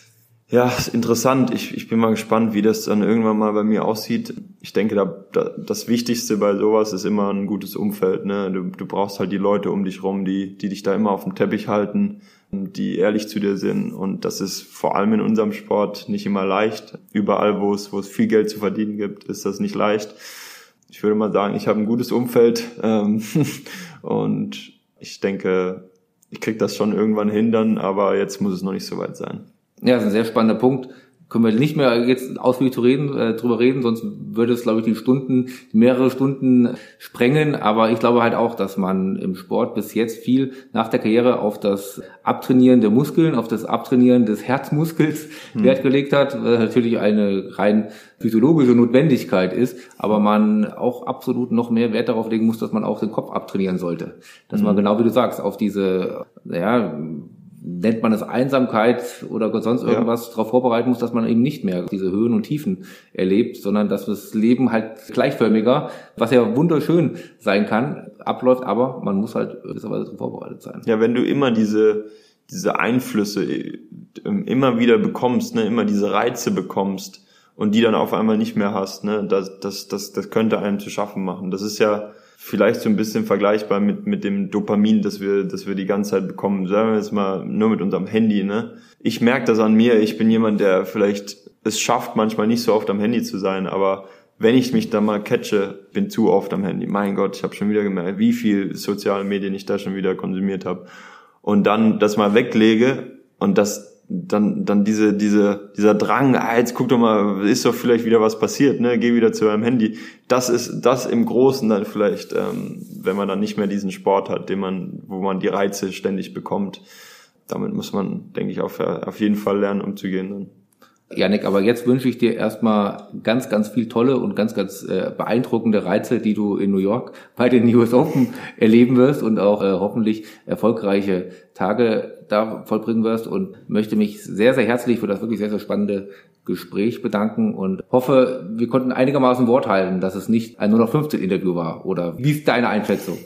Ja, ist interessant. Ich, ich bin mal gespannt, wie das dann irgendwann mal bei mir aussieht. Ich denke, da, da, das Wichtigste bei sowas ist immer ein gutes Umfeld. Ne? Du, du brauchst halt die Leute um dich rum, die, die dich da immer auf dem Teppich halten, die ehrlich zu dir sind. Und das ist vor allem in unserem Sport nicht immer leicht. Überall, wo es, wo es viel Geld zu verdienen gibt, ist das nicht leicht. Ich würde mal sagen, ich habe ein gutes Umfeld ähm, (laughs) und ich denke, ich krieg das schon irgendwann hin dann, aber jetzt muss es noch nicht so weit sein. Ja, das ist ein sehr spannender Punkt können wir nicht mehr jetzt ausführlich zu reden, äh, drüber reden, sonst würde es, glaube ich, die Stunden, mehrere Stunden sprengen. Aber ich glaube halt auch, dass man im Sport bis jetzt viel nach der Karriere auf das Abtrainieren der Muskeln, auf das Abtrainieren des Herzmuskels hm. Wert gelegt hat, was natürlich eine rein physiologische Notwendigkeit ist, aber man auch absolut noch mehr Wert darauf legen muss, dass man auch den Kopf abtrainieren sollte. Dass hm. man genau wie du sagst, auf diese, ja, nennt man es Einsamkeit oder sonst irgendwas ja. darauf vorbereiten muss, dass man eben nicht mehr diese Höhen und Tiefen erlebt, sondern dass das Leben halt gleichförmiger, was ja wunderschön sein kann, abläuft, aber man muss halt gewisserweise darauf vorbereitet sein. Ja, wenn du immer diese diese Einflüsse ähm, immer wieder bekommst, ne, immer diese Reize bekommst und die dann auf einmal nicht mehr hast, ne, das, das, das, das könnte einem zu schaffen machen. Das ist ja vielleicht so ein bisschen vergleichbar mit, mit dem Dopamin, das wir, das wir die ganze Zeit bekommen. Sagen wir jetzt mal nur mit unserem Handy, ne? Ich merke das an mir. Ich bin jemand, der vielleicht es schafft, manchmal nicht so oft am Handy zu sein, aber wenn ich mich da mal catche, bin zu oft am Handy. Mein Gott, ich habe schon wieder gemerkt, wie viel soziale Medien ich da schon wieder konsumiert habe. Und dann das mal weglege und das dann, dann diese, diese, dieser Drang, ah, jetzt guck doch mal, ist doch vielleicht wieder was passiert, ne, geh wieder zu eurem Handy. Das ist, das im Großen dann vielleicht, ähm, wenn man dann nicht mehr diesen Sport hat, den man, wo man die Reize ständig bekommt. Damit muss man, denke ich, auf, auf jeden Fall lernen, umzugehen dann. Janik, aber jetzt wünsche ich dir erstmal ganz, ganz viel tolle und ganz, ganz äh, beeindruckende Reize, die du in New York bei den US Open erleben wirst und auch äh, hoffentlich erfolgreiche Tage da vollbringen wirst und möchte mich sehr, sehr herzlich für das wirklich sehr, sehr spannende Gespräch bedanken und hoffe, wir konnten einigermaßen Wort halten, dass es nicht ein nur noch 15 Interview war. Oder wie ist deine Einschätzung?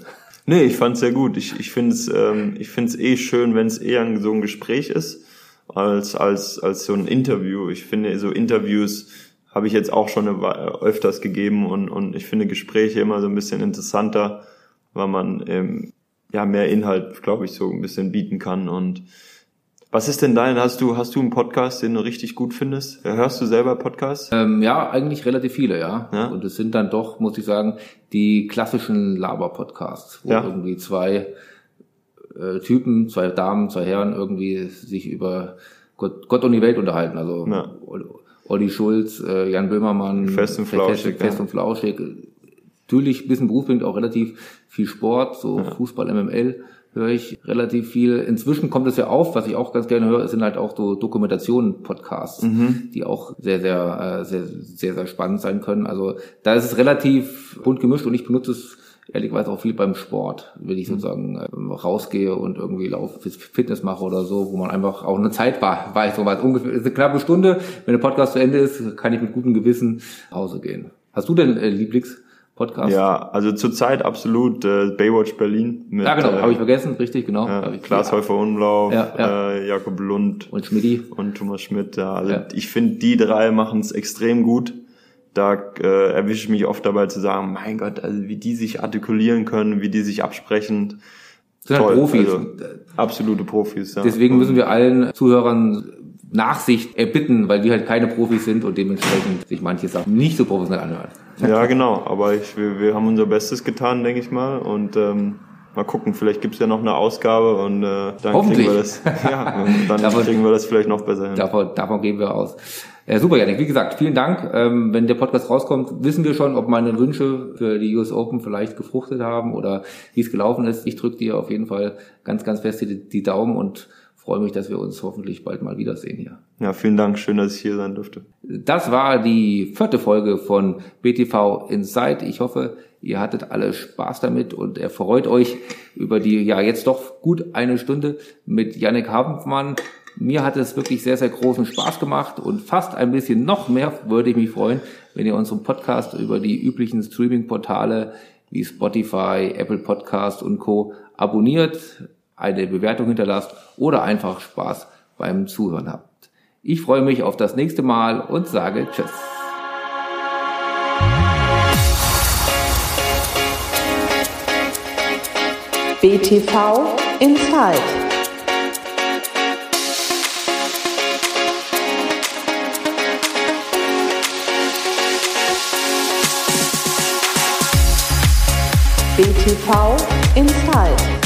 Nee, ich fand's sehr gut. Ich, ich finde es ähm, ich find's eh schön, wenn es eher so ein Gespräch ist als, als, als so ein Interview. Ich finde, so Interviews habe ich jetzt auch schon öfters gegeben und, und ich finde Gespräche immer so ein bisschen interessanter, weil man ähm, ja mehr Inhalt, glaube ich, so ein bisschen bieten kann und Was ist denn dein? Hast du, hast du einen Podcast, den du richtig gut findest? Hörst du selber Podcasts? Ähm, ja, eigentlich relativ viele, ja. Ja? Und es sind dann doch, muss ich sagen, die klassischen Laber-Podcasts, wo Ja. irgendwie zwei äh, Typen, zwei Damen, zwei Herren irgendwie sich über Gott, Gott und die Welt unterhalten. Also Ja. Olli Schulz, äh, Jan Böhmermann, Fest und flauschig, Fest, Fest ja. und flauschig. Natürlich ein bisschen berufsbedingt auch relativ viel Sport, so Fußball, MML höre ich relativ viel. Inzwischen kommt es ja auf, was ich auch ganz gerne höre, sind halt auch so Dokumentationen, Podcasts, Mhm. die auch sehr, sehr, äh, sehr, sehr, sehr spannend sein können. Also da ist es relativ bunt gemischt und ich benutze es ehrlicherweise auch viel beim Sport, wenn Mhm. ich sozusagen äh, rausgehe und irgendwie Lauf, Fitness mache oder so, wo man einfach auch eine Zeit war, weiß, so was ungefähr, ist eine knappe Stunde, wenn der Podcast zu Ende ist, kann ich mit gutem Gewissen nach Hause gehen. Hast du denn äh, Lieblingspodcast? Ja, also zurzeit absolut äh, Baywatch Berlin mit Ja, genau, äh, habe ich vergessen, richtig, genau. ja, Klaas Häufer Unlauf, Ja, ja. Äh, Jakob Lund Und Schmidti. und Thomas Schmidt. Ja, also Ja. ich finde, die drei machen es extrem gut. Da äh, erwische ich mich oft dabei zu sagen, mein Gott, also wie die sich artikulieren können, wie die sich absprechen. Sind halt Profis. Also, absolute Profis. Ja. Deswegen müssen wir allen Zuhörern Nachsicht erbitten, weil wir halt keine Profis sind und dementsprechend sich manche Sachen nicht so professionell anhören. Ja, genau. Aber ich, wir, wir haben unser Bestes getan, denke ich mal. Und ähm, mal gucken, vielleicht gibt's ja noch eine Ausgabe und äh, dann kriegen wir das. (laughs) Ja, dann Davon- kriegen wir das vielleicht noch besser hin. Davon, davon gehen wir aus. Äh, super, Janik. Wie gesagt, vielen Dank. Ähm, wenn der Podcast rauskommt, wissen wir schon, ob meine Wünsche für die US Open vielleicht gefruchtet haben oder wie es gelaufen ist. Ich drücke dir auf jeden Fall ganz, ganz fest die, die Daumen und freue mich, dass wir uns hoffentlich bald mal wiedersehen hier. Ja, vielen Dank. Schön, dass ich hier sein durfte. Das war die vierte Folge von BTV Inside. Ich hoffe, ihr hattet alle Spaß damit und erfreut euch über die, ja, jetzt doch gut eine Stunde mit Yannick Habenmann. Mir hat es wirklich sehr, sehr großen Spaß gemacht und fast ein bisschen noch mehr würde ich mich freuen, wenn ihr unseren Podcast über die üblichen Streaming-Portale wie Spotify, Apple Podcast und Co. abonniert, eine Bewertung hinterlasst oder einfach Spaß beim Zuhören habt. Ich freue mich auf das nächste Mal und sage Tschüss. BTV Inside. BTV Inside.